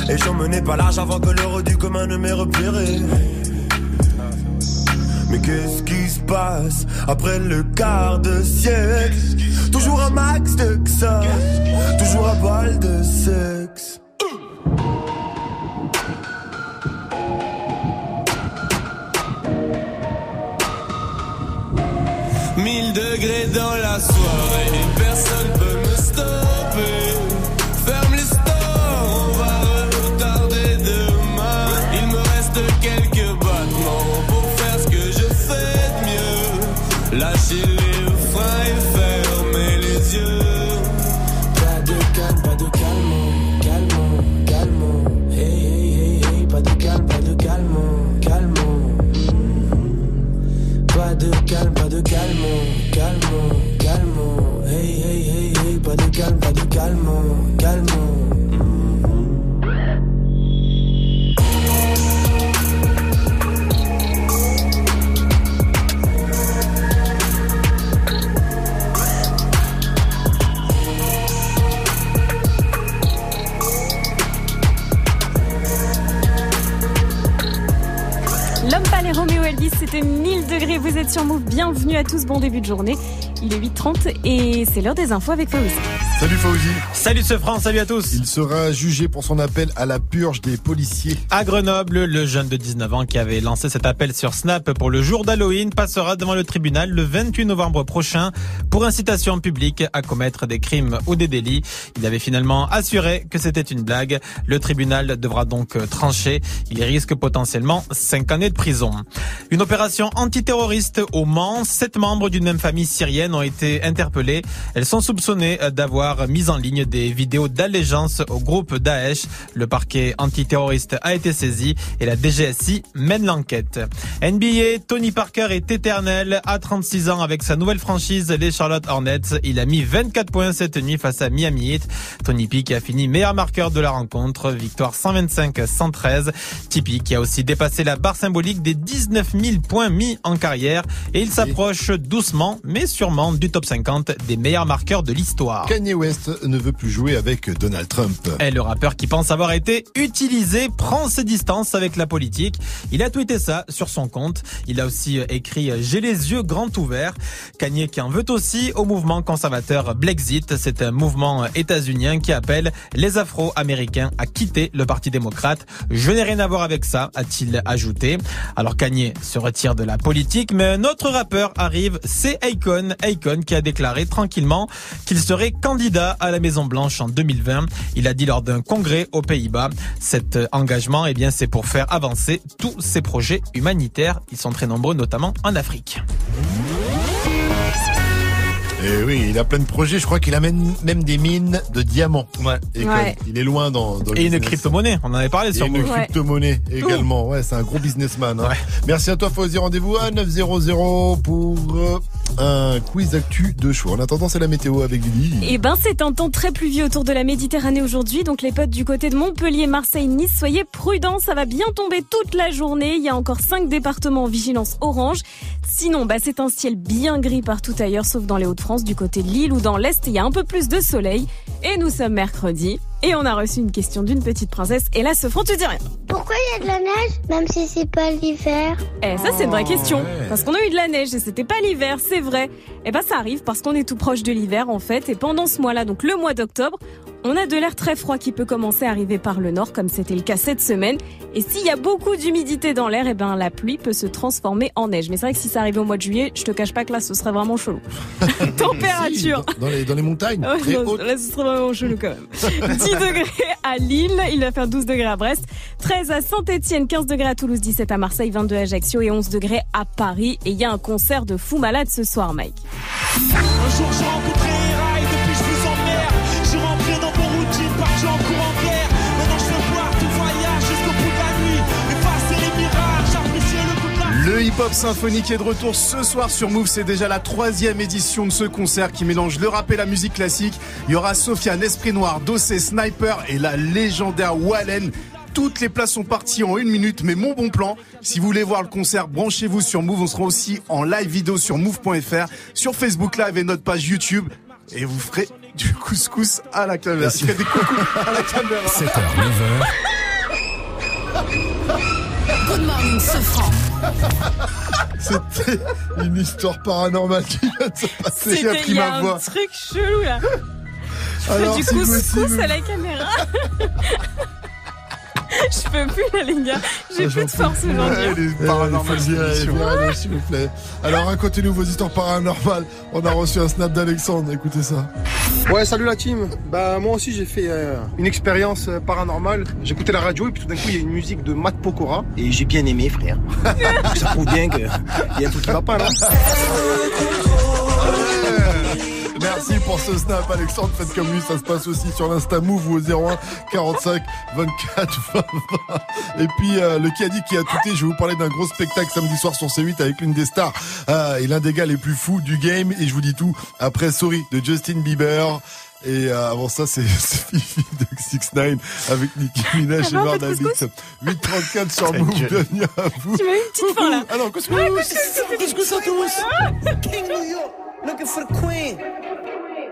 Et j'en menais pas large avant que l'heure du commun ne m'ait repéré mais qu'est-ce qui se passe après le quart de siècle? Toujours un max de ça, toujours un bal de sexe.
Mille degrés dans la soirée, personne peut me stopper. Lâcher
c'était 1000 degrés. Vous êtes sur Move. Bienvenue à tous. Bon début de journée. Il est 8h30 et c'est l'heure des infos avec Faouzi.
Salut Fauzi.
Salut ce France, salut à tous.
Il sera jugé pour son appel à la purge des policiers.
À Grenoble, le jeune de 19 ans qui avait lancé cet appel sur Snap pour le jour d'Halloween passera devant le tribunal le 28 novembre prochain pour incitation publique à commettre des crimes ou des délits. Il avait finalement assuré que c'était une blague. Le tribunal devra donc trancher. Il risque potentiellement 5 années de prison. Une opération antiterroriste au Mans. Sept membres d'une même famille syrienne ont été interpellés. Elles sont soupçonnées d'avoir mis en ligne des vidéos d'allégeance au groupe Daesh. Le parquet antiterroriste a été saisi et la DGSI mène l'enquête. NBA, Tony Parker est éternel à 36 ans avec sa nouvelle franchise, les Charlotte Hornets. Il a mis 24 points cette nuit face à Miami Heat. Tony P qui a fini meilleur marqueur de la rencontre, victoire 125-113. Tipeee qui a aussi dépassé la barre symbolique des 19 000 points mis en carrière et il s'approche doucement mais sûrement du top 50 des meilleurs marqueurs de l'histoire.
West ne veut plus jouer avec Donald Trump.
Et le rappeur qui pense avoir été utilisé prend ses distances avec la politique. Il a tweeté ça sur son compte. Il a aussi écrit J'ai les yeux grands ouverts. Kanye qui en veut aussi au mouvement conservateur Blexit. C'est un mouvement états-unien qui appelle les Afro-Américains à quitter le Parti démocrate. Je n'ai rien à voir avec ça, a-t-il ajouté. Alors Kanye se retire de la politique, mais un autre rappeur arrive, c'est Akon. Akon qui a déclaré tranquillement qu'il serait candidat à la Maison Blanche en 2020. Il a dit lors d'un congrès aux Pays-Bas. Cet engagement, eh bien, c'est pour faire avancer tous ces projets humanitaires. Ils sont très nombreux, notamment en Afrique.
Et oui, il a plein de projets. Je crois qu'il amène même des mines de diamants.
Ouais.
Et
Ouais.
il est loin dans, dans le
Et une crypto-monnaie, on en avait parlé
Et
sur
une
Move.
crypto-monnaie également. Ouais, c'est un gros businessman. hein. Merci à toi, Fauzi. Rendez-vous à 900 pour euh, un quiz actu de choix. En attendant, c'est la météo avec Lily.
Eh ben, c'est un temps très pluvieux autour de la Méditerranée aujourd'hui. Donc, les potes du côté de Montpellier, Marseille, Nice, soyez prudents. Ça va bien tomber toute la journée. Il y a encore cinq départements en vigilance orange. Sinon, bah, c'est un ciel bien gris partout ailleurs, sauf dans les Hauts-de-France, du côté de Lille ou dans l'Est. Il y a un peu plus de soleil. Et nous sommes mercredi. Et on a reçu une question d'une petite princesse. Et là, ce front, tu dis rien.
Pourquoi il y a de la neige, même si c'est pas l'hiver?
Eh, ça, c'est une vraie question. Parce qu'on a eu de la neige et c'était pas l'hiver, c'est vrai. Eh ben, ça arrive parce qu'on est tout proche de l'hiver, en fait. Et pendant ce mois-là, donc le mois d'octobre, on a de l'air très froid qui peut commencer à arriver par le nord, comme c'était le cas cette semaine. Et s'il y a beaucoup d'humidité dans l'air, eh ben, la pluie peut se transformer en neige. Mais c'est vrai que si ça arrivait au mois de juillet, je te cache pas que là, ce serait vraiment chelou. Température.
Dans les, dans les montagnes.
Ouais,
très
non, là, ce serait vraiment chelou quand même. 10 degrés à Lille, il va faire 12 degrés à Brest, 13 à Saint-Etienne, 15 degrés à Toulouse, 17 à Marseille, 22 à Ajaccio et 11 degrés à Paris. Et il y a un concert de fou malade ce soir, Mike.
Un jour
hip-hop symphonique est de retour ce soir sur Move. C'est déjà la troisième édition de ce concert qui mélange le rap et la musique classique. Il y aura Sofiane, Esprit Noir, Dossé, Sniper et la légendaire Wallen. Toutes les places sont parties en une minute, mais mon bon plan, si vous voulez voir le concert, branchez-vous sur Move. On sera aussi en live vidéo sur Move.fr, sur Facebook Live et notre page YouTube. Et vous ferez du couscous à la caméra. Des coucous à la caméra.
7h, 9h.
Good morning, Sofran.
C'était une histoire paranormale qui vient de se passer.
C'était, il y a un truc chelou là. Je fais
Alors,
du
si
couscous à la caméra. Je peux plus là les gars. J'ai plus de force aujourd'hui.
Émission.
virez-le, s'il vous plaît. Alors, racontez-nous vos histoires paranormales. On a reçu un snap d'Alexandre. Écoutez ça.
Ouais, salut la team. Bah moi aussi j'ai fait euh, une expérience euh, paranormale. J'écoutais la radio et puis tout d'un coup il y a une musique de Matt Pokora et j'ai bien aimé frère. Ça prouve bien qu'il y a un truc qui va pas là.
Merci pour ce snap, Alexandre. Faites comme lui, ça se passe aussi sur l'Insta Move ou au 01 45 24 20 20. Et puis, euh, le qui a dit qui a touté, je vais vous parler d'un gros spectacle samedi soir sur C8 avec l'une des stars euh, et l'un des gars les plus fous du game. Et je vous dis tout après Sorry de Justin Bieber. Et euh, avant ça, c'est c'est Fifi de 6 9 avec Nicki Minaj et
de
Bernadette. 834 sur Move. Bienvenue à vous.
Tu m'as eu une petite faim là.
Alors, couscous.
Ouais, couscous,
Couscous à tous.
King New York, looking for the queen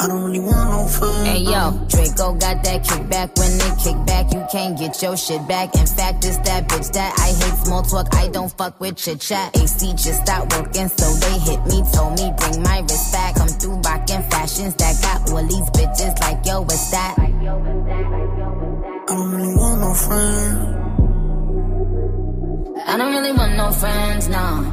I don't really want no friends.
Hey yo, Draco got that kickback. When they kick back, you can't get your shit back. In fact, it's that bitch that I hate small talk. I don't fuck with chit chat. AC just stopped working, so they hit me. Told me bring my wrist back. Come through rockin' fashions that got all these bitches like yo, what's that?
I don't really want no friends.
I don't really want no friends, no.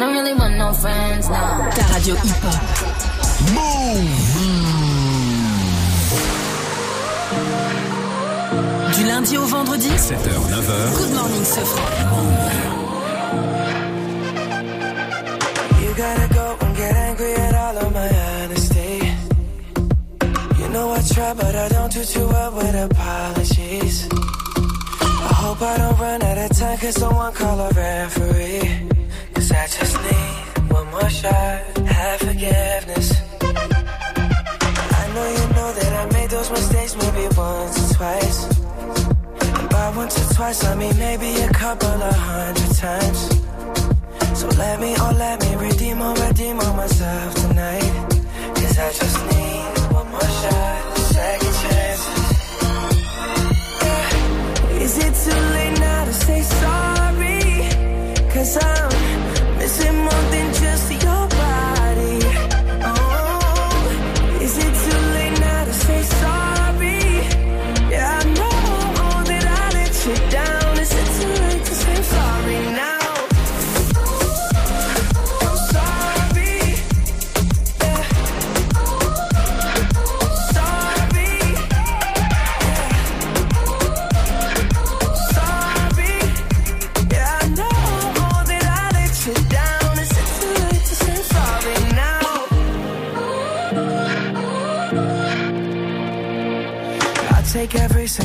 Don't really want no friends, no.
Ta radio hip-hop. Du lundi au vendredi
7h, 9h.
Good morning, Sofran.
You gotta go and get angry at all of my honesty. You know I try, but I don't do too well with apologies. I hope I don't run out of time, cause someone call a referee. I just need one more shot, have forgiveness. I know you know that I made those mistakes maybe once or twice. And once or twice, I mean maybe a couple of hundred times. So let me, oh let me redeem or redeem on myself tonight. Cause I just need one more shot, second chance. Yeah. Is it too late now to say sorry? Cause I'm missing more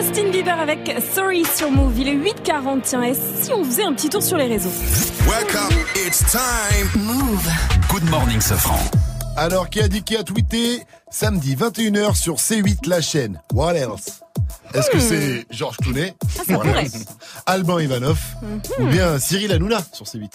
Bieber avec Sorry sur Move. Il est 8h40. Tiens, et si on faisait un petit tour sur les réseaux?
Welcome, it's time. Move. Good morning, Sofran.
Alors, qui a dit qui a tweeté samedi 21h sur C8 la chaîne? What else? Est-ce que
Hmm.
c'est Georges Clooney?
Ah,
Alban Ivanov?
Mhm.
Ou bien Cyril Hanouna sur C8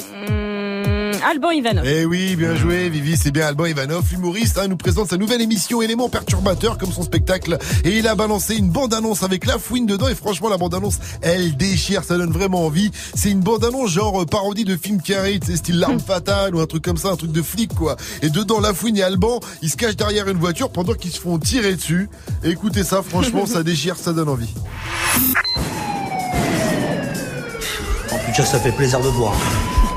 Hum, Alban Ivanov.
Eh oui, bien joué, Vivi, c'est bien Alban Ivanov, l'humoriste, hein, nous présente sa nouvelle émission Éléments perturbateurs comme son spectacle. Et il a balancé une bande-annonce avec la fouine dedans. Et franchement, la bande-annonce, elle déchire, ça donne vraiment envie. C'est une bande-annonce genre euh, parodie de film carré, tu sais, style L'arme fatale ou un truc comme ça, un truc de flic, quoi. Et dedans, la fouine et Alban, ils se cachent derrière une voiture pendant qu'ils se font tirer dessus. Écoutez ça, franchement, ça déchire, ça donne envie.
En cas, ça fait plaisir de voir.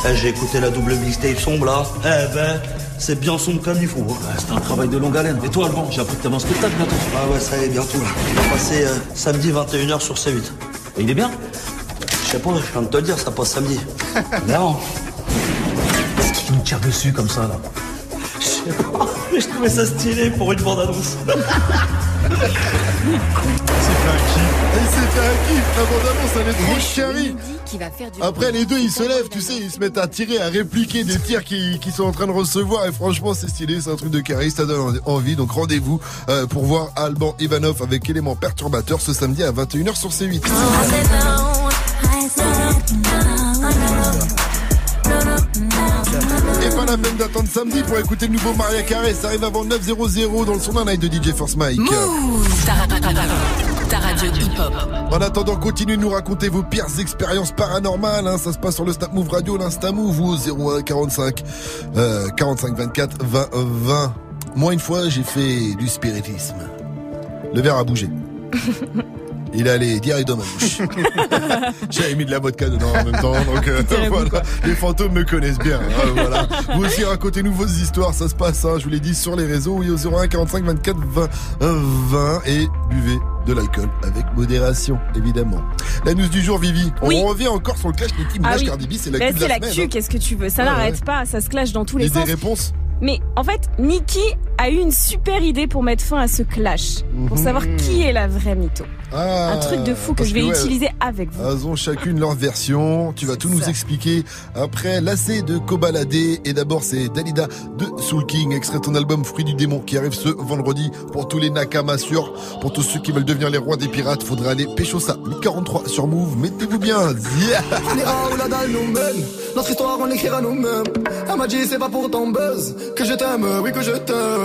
Eh, J'ai écouté la double mixtape sombre là. Eh ben, c'est bien sombre comme il faut. c'est un travail de longue haleine. Et toi, Alban, j'ai appris que t'avais un spectacle bientôt. Ah ouais, ça y est, bientôt. là. Il va passer euh, samedi 21h sur C8. Et il est bien Je sais pas, je viens de te le dire, ça passe samedi. Marrant. Qu'est-ce qui me tire dessus comme ça là? Je sais pas, mais je trouvais ça stylé pour une bande-annonce.
Il s'est fait un kiff, la bande-annonce, elle est trop
du
Après, les deux, ils se lèvent, tu sais, ils se mettent à tirer, à répliquer des tirs qu'ils sont en train de recevoir. Et franchement, c'est stylé, c'est un truc de carré, ça donne envie. Donc rendez-vous euh, pour voir Alban Ivanov avec éléments perturbateurs ce samedi à 21h sur C8. Et pas la peine d'attendre samedi pour écouter le nouveau Maria Carré. Ça arrive avant 9.00 dans le son d'un night de DJ First Mike.
Ta, ta radio hip-hop.
En attendant, continuez de nous raconter vos pires expériences paranormales. hein. Ça se passe sur le Snap Move Radio, l'Insta Move ou au 01 45 euh, 45 24 20 20. Moi, une fois, j'ai fait du spiritisme. Le verre a bougé. Il est allé direct dans ma bouche. J'avais mis de la vodka dedans en même temps, donc euh, voilà. Les fantômes me connaissent bien. hein, voilà. Vous aussi racontez-nous vos histoires, ça se passe, hein, je vous l'ai dit, sur les réseaux, oui, au 01 45 24 20 20 et buvez de l'alcool avec modération, évidemment. La news du jour, Vivi. On
Oui.
revient encore sur le clash Nicki Minaj
Ah oui.
Cardi B, c'est la de
c'est
la
la
hein.
qu'est-ce que tu veux? Ça
Ouais,
n'arrête
ouais.
pas, ça se clash dans tous les
des
sens.
réponses
Mais en fait, Nikki a eu une super idée pour mettre fin à ce clash, pour
Mhm.
savoir qui est la vraie mytho.
Ah,
Un truc de fou que je vais
ouais,
utiliser avec vous.
Elles ont chacune leur version. Tu vas tout nous expliquer après l'AC de Kobalade. Et d'abord, c'est Dalida de Soul King, extrait de ton album Fruit du démon qui arrive ce vendredi pour tous les Nakama sur. Pour tous ceux qui veulent devenir les rois des pirates, faudra aller pécho ça. 1043 sur Move. Mettez-vous bien. Yeah.
On ira où la dalle nous mène. Notre histoire, on l'écrira nous-mêmes. Elle m'a dit, c'est pas pour ton buzz que je t'aime, oui, que je t'aime.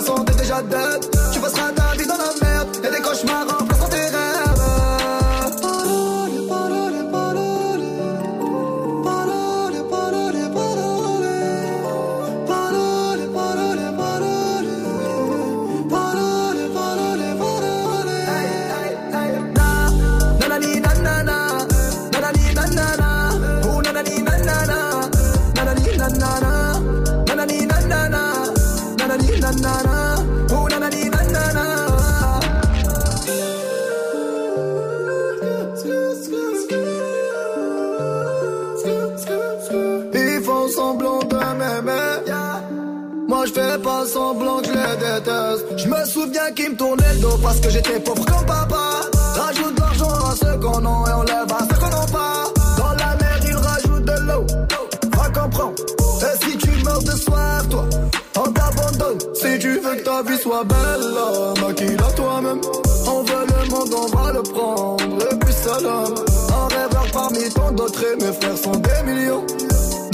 façon, t'es déjà dead. Je fais pas semblant que je les déteste. Je me souviens qu'ils me tournaient le dos parce que j'étais pauvre comme papa. Rajoute de l'argent à ceux qu'on a et on lève à ceux qu'on n'a pas. Dans la mer ils rajoutent de l'eau. Va comprendre. Et si tu meurs de soif, toi, on t'abandonne. Si tu veux que ta vie soit belle, maquille-la toi-même. On veut le monde, on va le prendre. Et puis salam. Un rêveur parmi tant d'autres et mes frères sont des millions.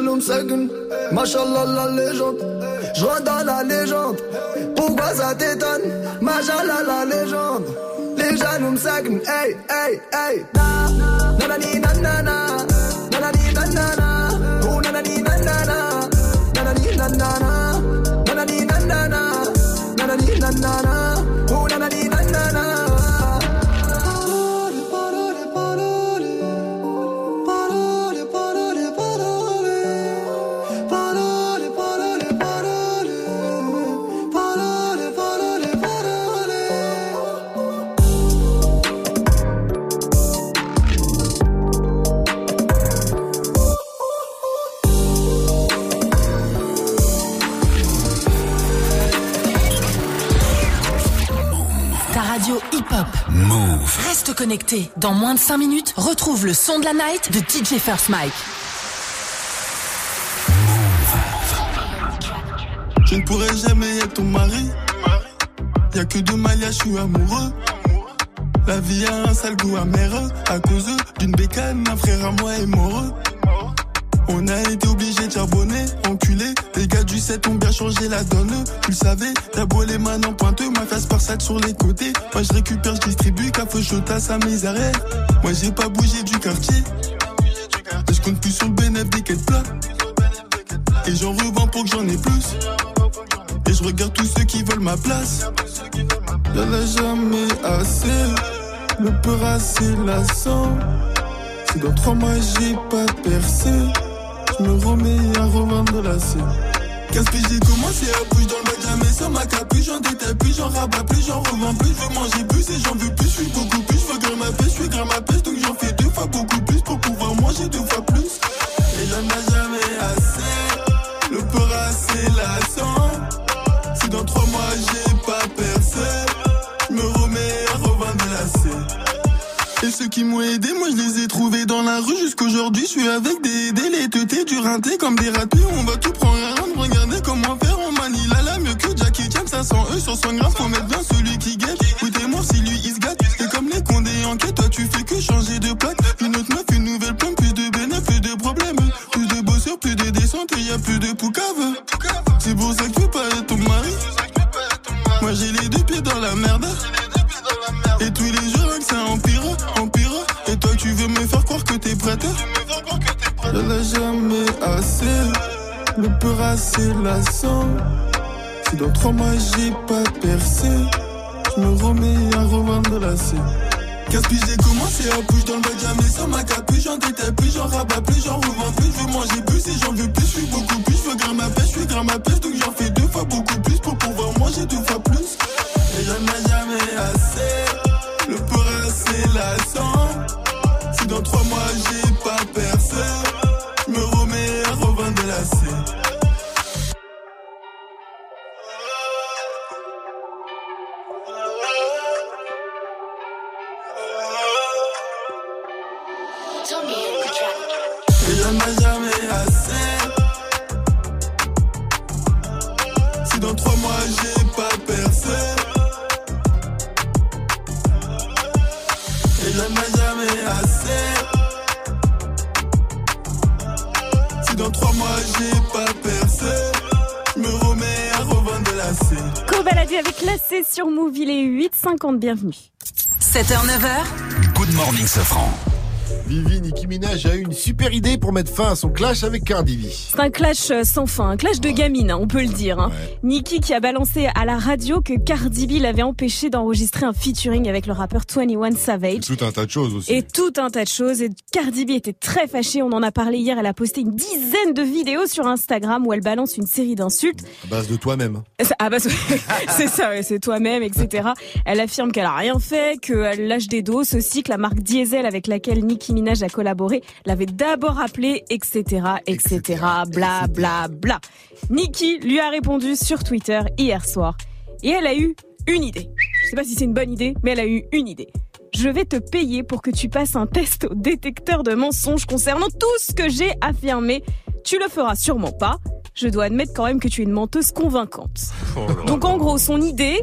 me seguent. Machallah la légende. Je dans la légende. Pourquoi ça t'étonne? Machallah la légende. Les jaloux me. Hey, hey, hey. Na, nanani, nanana. Nanani,
Reste connecté. Dans moins de 5 minutes, retrouve le son de la night de DJ First Mike.
Je ne pourrai jamais être ton mari. Y'a que deux maillas, je suis amoureux. La vie a un sale goût amer à cause d'une bécane, un frère à moi est mort. On a été obligé de charbonner, enculé. Les gars du 7 ont bien changé la donne. Tu le savais, t'as beau les mains en pointeux, ma face par sur les côtés. Moi je récupère, je distribue, café chaud à mes arrêts. Moi j'ai pas bougé du quartier. Et je compte plus sur le bénéfice des quêtes plats. Et j'en revends pour que j'en ai plus. Et je regarde tous ceux qui veulent ma place. Y'en a jamais assez. Le peur assez lassant. Si dans trois mois j'ai pas percé, je me remets à revendre la scène. Qu'est-ce que j'ai commencé à bouger dans le bac, jamais sans ma capuche, j'en détaille plus, j'en rabats plus, j'en revends plus, je veux manger plus et j'en veux plus, je suis beaucoup plus, je veux grimper ma pêche, je suis grimper ma pêche, donc j'en fais deux fois beaucoup plus pour pouvoir manger deux fois plus. Et j'en ai ceux qui m'ont aidé, moi je les ai trouvés dans la rue jusqu'aujourd'hui. Je suis avec des teutés, du rinté comme des ratés. On va tout prendre à regardez comment faire. On manie la mieux que Jackie Chan, 500 E sur 100 grammes. Faut mettre bien celui qui guette. Mort si lui Si dans
Minaj a eu une super idée pour mettre fin à son clash avec Cardi B.
C'est un clash euh, sans fin, un clash de gamine, hein, on peut le dire. Hein. Nicki qui a balancé à la radio que Cardi B l'avait empêché d'enregistrer un featuring avec le rappeur 21 Savage.
Tout un tas de choses aussi.
Et tout un tas de choses. Et Cardi B était très fâchée. On en a parlé hier. Elle a posté une dizaine de vidéos sur Instagram où elle balance une série d'insultes.
À base de toi-même.
Ah bah c'est ça, ouais, c'est toi-même, etc. Elle affirme qu'elle a rien fait, qu'elle lâche des doses aussi, que la marque Diesel avec laquelle Nicki Minaj a collaboré l'avait d'abord appelé, etc., etc., bla bla bla. Nicki lui a répondu sur Twitter hier soir et elle a eu une idée. Je sais pas si c'est une bonne idée, mais elle a eu une idée. Je vais te payer pour que tu passes un test au détecteur de mensonges concernant tout ce que j'ai affirmé. Tu le feras sûrement pas. Je dois admettre quand même que tu es une menteuse convaincante. Donc en gros, son idée,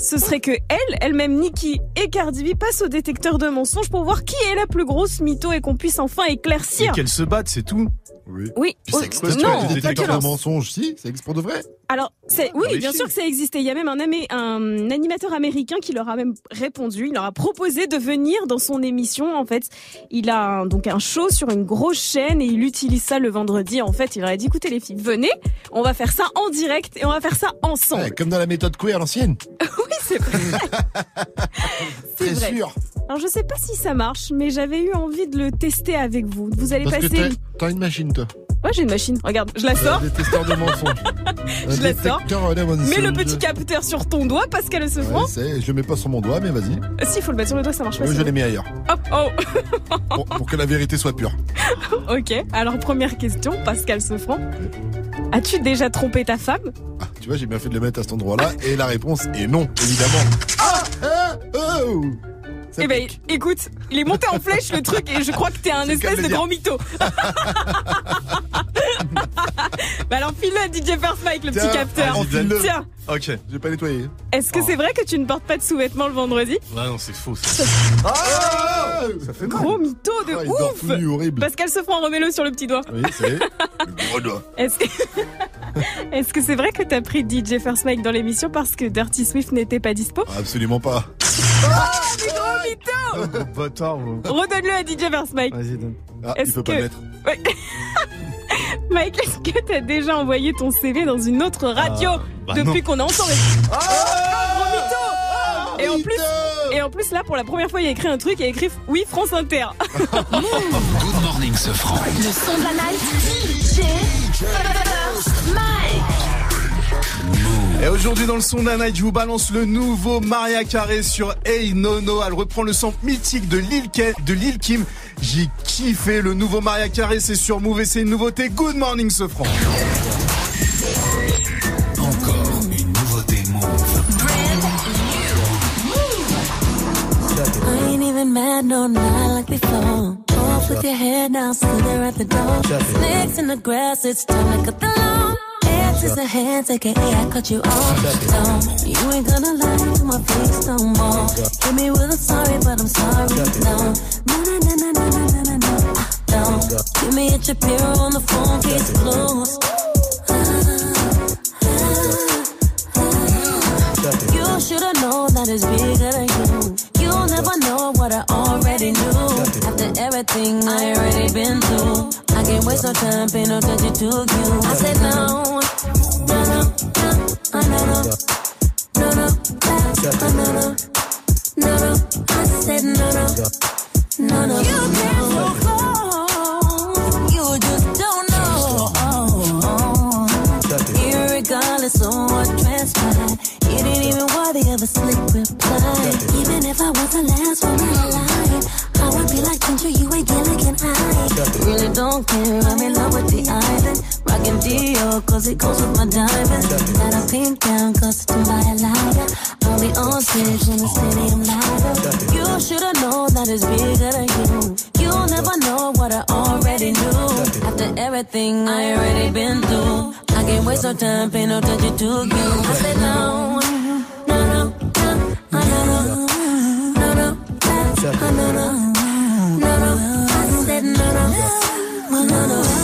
ce serait que elle, elle-même Nikki et Cardi B passent au détecteur de mensonges pour voir qui est la plus grosse mytho et qu'on puisse enfin
Et
éclaircir.
qu'elles se battent, c'est tout.
Oui.
Oui.
Puis
Oh,
ça existe
non,
pas
de
mensonges, si, ça existe pour de vrai.
Alors, c'est oui, bien sûr que ça existait. Il y a même un, amé- un animateur américain qui leur a même répondu. Il leur a proposé de venir dans son émission. En fait, il a un- donc un show sur une grosse chaîne et il utilise ça le vendredi. En fait, il leur a dit écoutez les filles, venez, on va faire ça en direct et on va faire ça ensemble.
Ouais, comme dans la méthode queer à l'ancienne.
oui, c'est vrai. C'est vrai.
sûr.
Alors, je sais pas si ça marche, mais j'avais eu envie de le tester avec vous. Vous allez
Parce que
passer.
t'as- t'as une machine, toi.
Ouais, j'ai une machine. Regarde, je la sors.
Un détecteur de mensonges.
Je la sors. Mets le petit capteur sur ton doigt, Pascal se
Ouais, je le mets pas sur mon doigt, mais vas-y.
Si, il faut le mettre sur le doigt, ça marche pas.
Moi, je l'ai mis ailleurs.
Hop, oh.
Pour, pour que la vérité soit pure.
ok, alors première question, Pascal Sefranc. As-tu déjà trompé ta femme?
Tu vois, j'ai bien fait de le mettre à cet endroit-là. Et la réponse est non, évidemment. Ah, ah, oh
Eh ben, écoute, il est monté en flèche le truc et je crois que t'es un espèce
de
de grand mytho. bah alors file-le à DJ First Mike, le petit
Tiens,
capteur.
enfile-le.
Tiens,
Ok.
Je vais pas nettoyer.
est-ce que
Oh.
c'est vrai que tu ne portes pas de sous-vêtements le vendredi?
Ouais, non, c'est faux. Ça,
Ah
ça fait mal.
Gros mytho de
Ah, il dort
ouf
tout nu, horrible.
Pascal Sefranc, remets-le sur le petit doigt.
Oui, c'est le gros doigt.
Est-ce que est-ce que c'est vrai que t'as pris DJ First Mike dans l'émission parce que Dirty Swift n'était pas dispo?
Absolument pas.
C'est gros mytho
bâtard.
Redonne-le à DJ First Mike.
Vas-y, donne.
Ah, il peut pas
que-
le mettre.
Ouais. Mike, est-ce que t'as déjà envoyé ton CV dans une autre radio
Ah, bah
depuis qu'on est ensemble Oh, gros mytho Et en plus, et en plus là, pour la première fois, il a écrit un truc, il a écrit oui France Inter.
Good morning, ce franc.
Le son de la night. DJ.
Et aujourd'hui dans le son d'un night, je vous balance le nouveau Maria Carré sur Hey Nono. Elle reprend le sample mythique de Lil, Ke- de Lil Kim. J'ai kiffé le nouveau Maria Carré, c'est sur Move et c'est une nouveauté. Good morning ce franc.
Encore une nouveauté Move.
I ain't even mad, no, not like before. Off with your head now, see there at the door. Snakes in the grass, it's time to cut the lawn. Is the hands, aka I cut you off. No, you ain't gonna lie to my face no more. Hit me with a sorry, but I'm sorry. No, no, no, no, no, no, no, no, no, ah, no. No, give me a Shapiro on the phone, case closed. You should've known that it's bigger than you. You'll never know what I already knew. After everything I already been through, I can't waste no time paying no attention to you. I said no, don't care. I'm in love with the island. No, no, no, uh, no, no, no, no, uh, no, no, no, no. I said no, no, no, no. You came so close, you just don't know. Irregardless of what transpired, you didn't even worthy of a slick reply. Even if I was the last one alive, I would be like Ginger, you ain't Gilligan I really don't care. I'm in love with the island, rockin' Dio, cause it goes with my diamonds. Got a pink gown, custom by a liar. I'll be on stage when the stadium light up. You should've known that it's bigger than you. You'll never know what I already knew. After everything I already been through, I can't waste no time paying no attention to you. I said no, no, no, no, no, no, no, no, no, no, no, no. I said no, no, no, no, no. I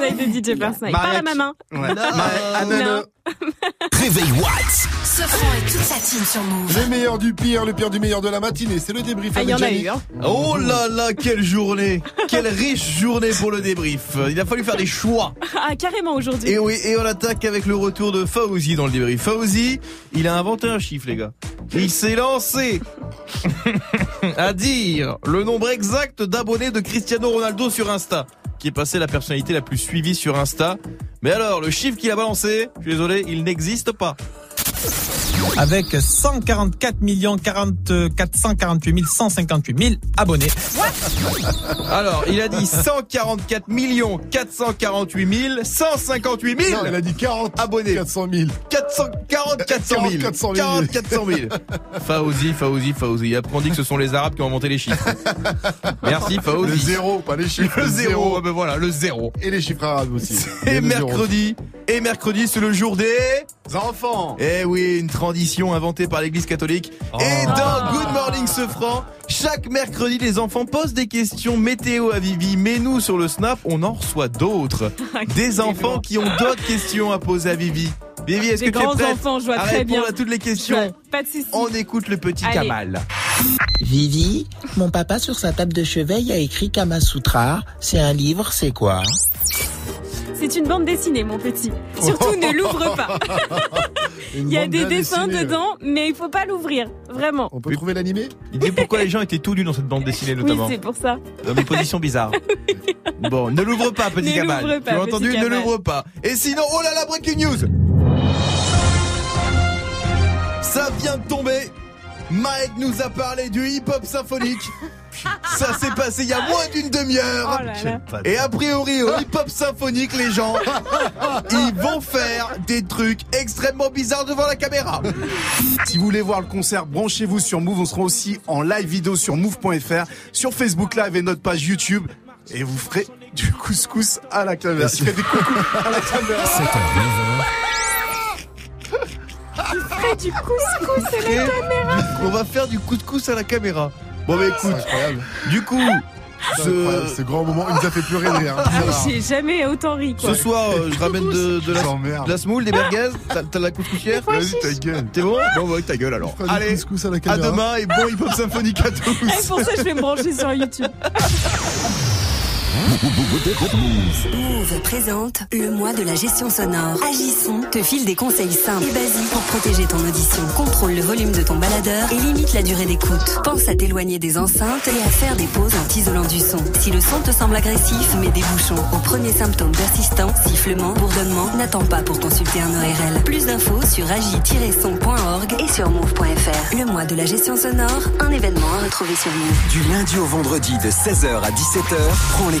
DJ First Mike. Par la main.
Ouais.
Non.
Réveil Watts.
Sofran et toute sa team sur Move.
Le meilleur du pire, le pire du meilleur de la matinée, c'est le débrief
Ah, il y en a eu, hein.
Oh là là, quelle journée Quelle riche journée pour le débrief. Il a fallu faire des choix.
Ah, carrément aujourd'hui.
Et oui, et on attaque avec le retour de Fauzi dans le débrief. Fauzi, il a inventé un chiffre, les gars. Il s'est lancé à dire le nombre exact d'abonnés de Cristiano Ronaldo sur Insta, qui est passé la personnalité la plus suivie sur Insta. Mais alors, le chiffre qu'il a balancé, je suis désolé, il n'existe pas.
Avec 144 millions 40, 448 158 000 abonnés.
Alors, il a dit 144 millions 448 000 158 000
Non, il a dit 40
abonnés.
400 000.
400, 40 400 000.
400 000.
40 400 000. Faouzi, Faouzi, Faouzi. Après, on dit que ce sont les Arabes qui ont inventé les chiffres. Merci, Faouzi.
Le zéro, pas les chiffres.
Le zéro. Ah ben voilà, le zéro.
Et les chiffres arabes aussi.
Et
zéro.
mercredi, et mercredi, c'est le jour des
enfants.
Eh oui, une tradition inventée par l'Église catholique. Et dans Good Morning Sofran, chaque mercredi, les enfants posent des questions météo à Vivi. Mais nous, sur le Snap, on en reçoit d'autres. Des enfants qui ont d'autres questions à poser à Vivi. Vivi, est-ce que tu es
grands
prête
enfants, je vois
à
très
répondre
bien.
à toutes les questions
Ouais, Pas de soucis.
On écoute le petit
Allez.
Kamal.
Vivi, mon papa sur sa table de chevet a écrit Kama Sutra. C'est un livre, c'est quoi?
C'est une bande dessinée, mon petit. Surtout, ne l'ouvre pas. Il y a des dessins
dessinée,
dedans, mais il faut pas l'ouvrir. Vraiment.
On peut trouver l'animé
Il dit pourquoi les gens étaient tout nus dans cette bande dessinée,
Oui,
notamment.
c'est pour ça.
Dans des positions bizarres. Bon, ne l'ouvre pas, petit
Ne pas,
tu as entendu Ne l'ouvre pas. Et sinon, oh là là, breaking news Ça vient de tomber. Mike nous a parlé du hip-hop symphonique. Ça s'est passé il y a moins d'une demi-heure.
Oh.
Et a priori, au hip-hop symphonique, les gens, ils vont faire des trucs extrêmement bizarres devant la caméra.
Si vous voulez voir le concert, branchez-vous sur Move. On sera aussi en live vidéo sur move.fr, sur Facebook Live et notre page YouTube. Et vous ferez du couscous à la caméra. Je ferai des coucous à la caméra.
7h, 9h.
Il ferait du couscous à la
Et
caméra.
On va faire du couscous à la caméra. Bon bah écoute,
Incroyable.
du coup, ce,
Ce grand moment, il nous a fait pleurer de rire.
Ah, J'ai jamais autant ri, quoi.
ce soir, euh, je ramène de, de la, de la semoule, des merguez. T'as t'as la couscoussière
Vas-y, ta gueule.
T'es bon Bon bah ta gueule alors. Allez,
couscous à la
à
caméra.
demain et bon hip-hop symphonique à
Et
tous.
pour ça, je vais me brancher sur YouTube.
Move présente le mois de la gestion sonore. Agissons te file des conseils simples et basiques pour protéger ton audition. Contrôle le volume de ton baladeur et limite la durée d'écoute. Pense à t'éloigner des enceintes et à faire des pauses en t'isolant du son. Si le son te semble agressif, mets des bouchons. Au premier symptôme sifflement, bourdonnement, n'attends pas pour consulter un ORL. Plus d'infos sur agi-son.org et sur move.fr. Le mois de la gestion sonore, un événement à retrouver sur Move.
Du lundi au vendredi de 16h à 17h, prends les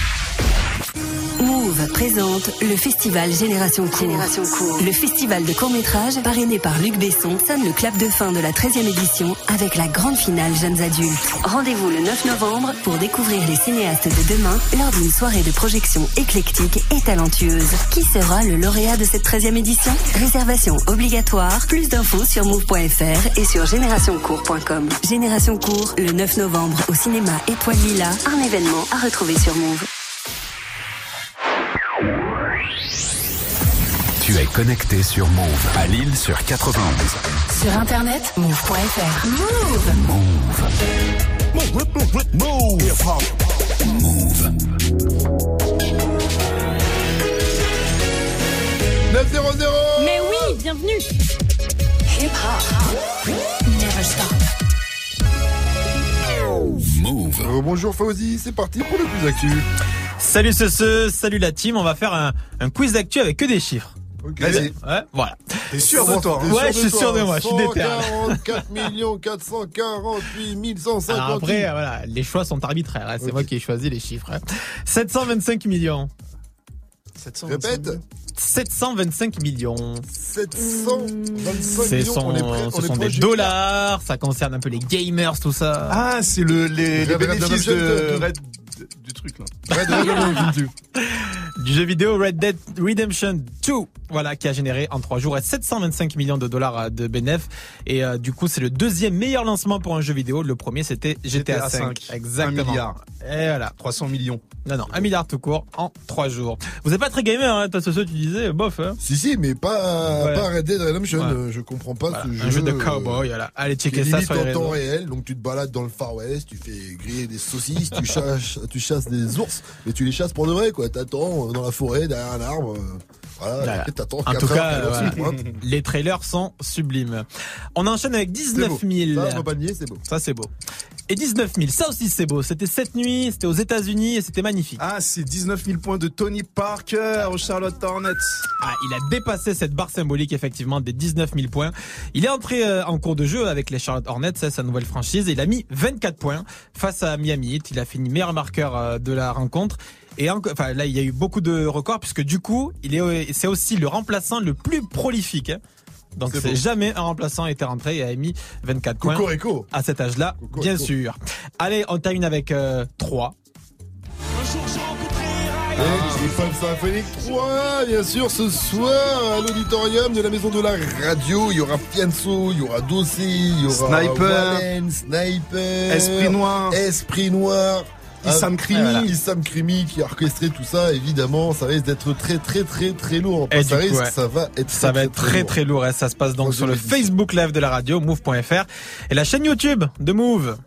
Présente le festival Génération Court. Le festival de court-métrage parrainé par Luc Besson sonne le clap de fin de la 13e édition avec la grande finale Jeunes Adultes. Rendez-vous le 9 novembre pour découvrir les cinéastes de demain lors d'une soirée de projection éclectique et talentueuse. Qui sera le lauréat de cette 13e édition? Réservation obligatoire. Plus d'infos sur move.fr et sur générationcourt.com. Génération Court, le 9 novembre au cinéma Étoile Lila, un événement à retrouver sur Move.
Tu es connecté sur Move à Lille sur 91.
Sur internet, move.fr. Move
Move.
9-0-0
Mais oui, bienvenue.
Hip hop. Never stop.
Move.
Euh, bonjour Fauzi, c'est parti pour le plus actu.
Salut ce, ce, salut la team, on va faire un, un quiz d'actu avec que des chiffres.
Ok.
Vas-y.
Ouais, voilà.
T'es sûr de toi hein
Ouais, je suis sûr de moi, je suis déter.
144 millions 448 158
Alors après, voilà, les choix sont arbitraires. hein, C'est moi qui ai choisi les chiffres. hein. 725 millions.
Répète.
725 millions.
725
C'est
millions.
son-
on est prêt, on
ce sont des dollars, ça concerne un peu les gamers, tout ça.
Ah, c'est le, les, les bénéfices de. Du truc là.
Red Dead Redemption 2.
du jeu vidéo Red Dead Redemption 2, voilà, qui a généré en trois jours 725 millions de dollars euh, de bénéfices. Et euh, du coup, c'est le deuxième meilleur lancement pour un jeu vidéo. Le premier, c'était GTA,
GTA
5.
5.
Exactement.
Un milliard.
Et voilà.
300 millions.
Non, non, un milliard tout court en trois jours. Vous êtes pas très gamer, hein, toi, ce tu disais, bof, hein.
Si, si, mais pas,
Ouais.
pas Red Dead Redemption.
Ouais.
Je comprends pas
Voilà,
ce jeu.
un jeu de
euh,
cowboy, voilà. Allez, checker ça sur les
en temps réel, donc tu te balades dans le Far West, tu fais griller des saucisses, tu chasses, tu chasses des ours, mais tu les chasses pour de vrai, quoi. T'attends euh, dans la forêt, derrière un arbre, euh, voilà,
Voilà. En
4
tout cas, les trailers sont sublimes. On enchaîne avec
C'est
19
beau.
000.
Ça, c'est beau.
Ça, c'est beau. Et 19 000, ça aussi c'est beau. C'était cette nuit, c'était aux États-Unis et c'était magnifique.
Ah, c'est 19 000 points de Tony Parker au Charlotte Hornets.
Ah, il a dépassé cette barre symbolique effectivement des 19 000 points. Il est entré euh, en cours de jeu avec les Charlotte Hornets, c'est sa nouvelle franchise, et il a mis 24 points face à Miami Heat. Il a fini meilleur marqueur euh, de la rencontre. Et en- enfin là, il y a eu beaucoup de records puisque du coup, il est euh, c'est aussi le remplaçant le plus prolifique. Donc
C'est
jamais un remplaçant était rentré et a mis 24 points à cet âge-là, bien sûr. Allez, on termine avec euh, 3.
Et Hip-Hop Symphonique 3, bien sûr, ce soir, à l'auditorium de la Maison de la Radio, il y aura Fianso, il y aura Dossé, il y aura
Sniper.
Wallen, Sniper,
Esprit Noir.
Esprit Noir,
Issam
Ah,
Krimi.
voilà. Issam Krimi qui a orchestré tout ça, évidemment, ça risque d'être très très très très lourd.
Et
ça
du coup,
risque,
ouais.
ça va être
Ça va être très
lourd.
très lourd. et Ça se passe donc sur le. Facebook Live de la radio, move.fr et la chaîne YouTube de Move.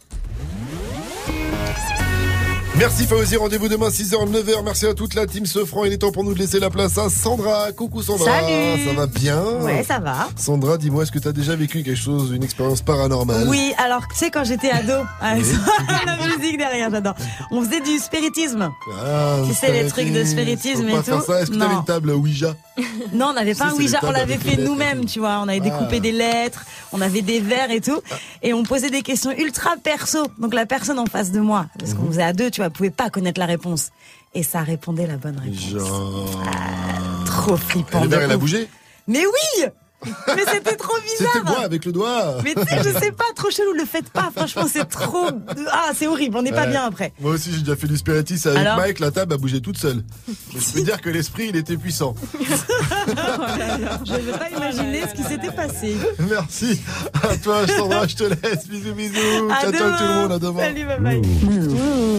Merci Fawzi, rendez-vous demain 6h, 9h. Merci à toute la team Sefran. Il est temps pour nous de laisser la place à Sandra. Coucou Sandra.
Salut.
Ça va bien
Ouais, ça va.
Sandra, dis-moi, est-ce que tu as déjà vécu quelque chose, une expérience paranormale?
Oui, alors tu sais quand j'étais ado, ah, la musique derrière, j'adore. On faisait du spiritisme.
Ah,
Tu sais, les trucs de spiritisme et tout.
ça. Est-ce que t'avais une table Ouija?
Non, on n'avait pas un Ouija, on l'avait fait nous-mêmes, tu vois. On avait découpé
Ah.
des lettres, on avait des verres et tout, et on posait des questions ultra perso. Donc la personne en face de moi, parce
Mhm.
qu'on faisait à deux, tu vois, pouvait pas connaître la réponse. Et ça répondait la bonne réponse.
Genre.
Trop flippant.
Et le verre,
de
il a bougé
Mais oui Mais c'était trop bizarre
C'était moi avec le doigt.
Mais tu sais, je sais pas, trop chelou, le faites pas, franchement, c'est trop... Ah, c'est horrible, on n'est pas
Ouais.
bien après.
Moi aussi, j'ai déjà fait du spiritisme avec
Alors
Mike. La table a bougé toute seule. Je peux dire que l'esprit, il était puissant.
Je ne veux pas imaginer ce qui s'était passé.
Merci à toi, Sandra. Je te laisse. Bisous, bisous.
À
ciao, ciao
demain.
tout le monde. À demain.
Salut, bye bye.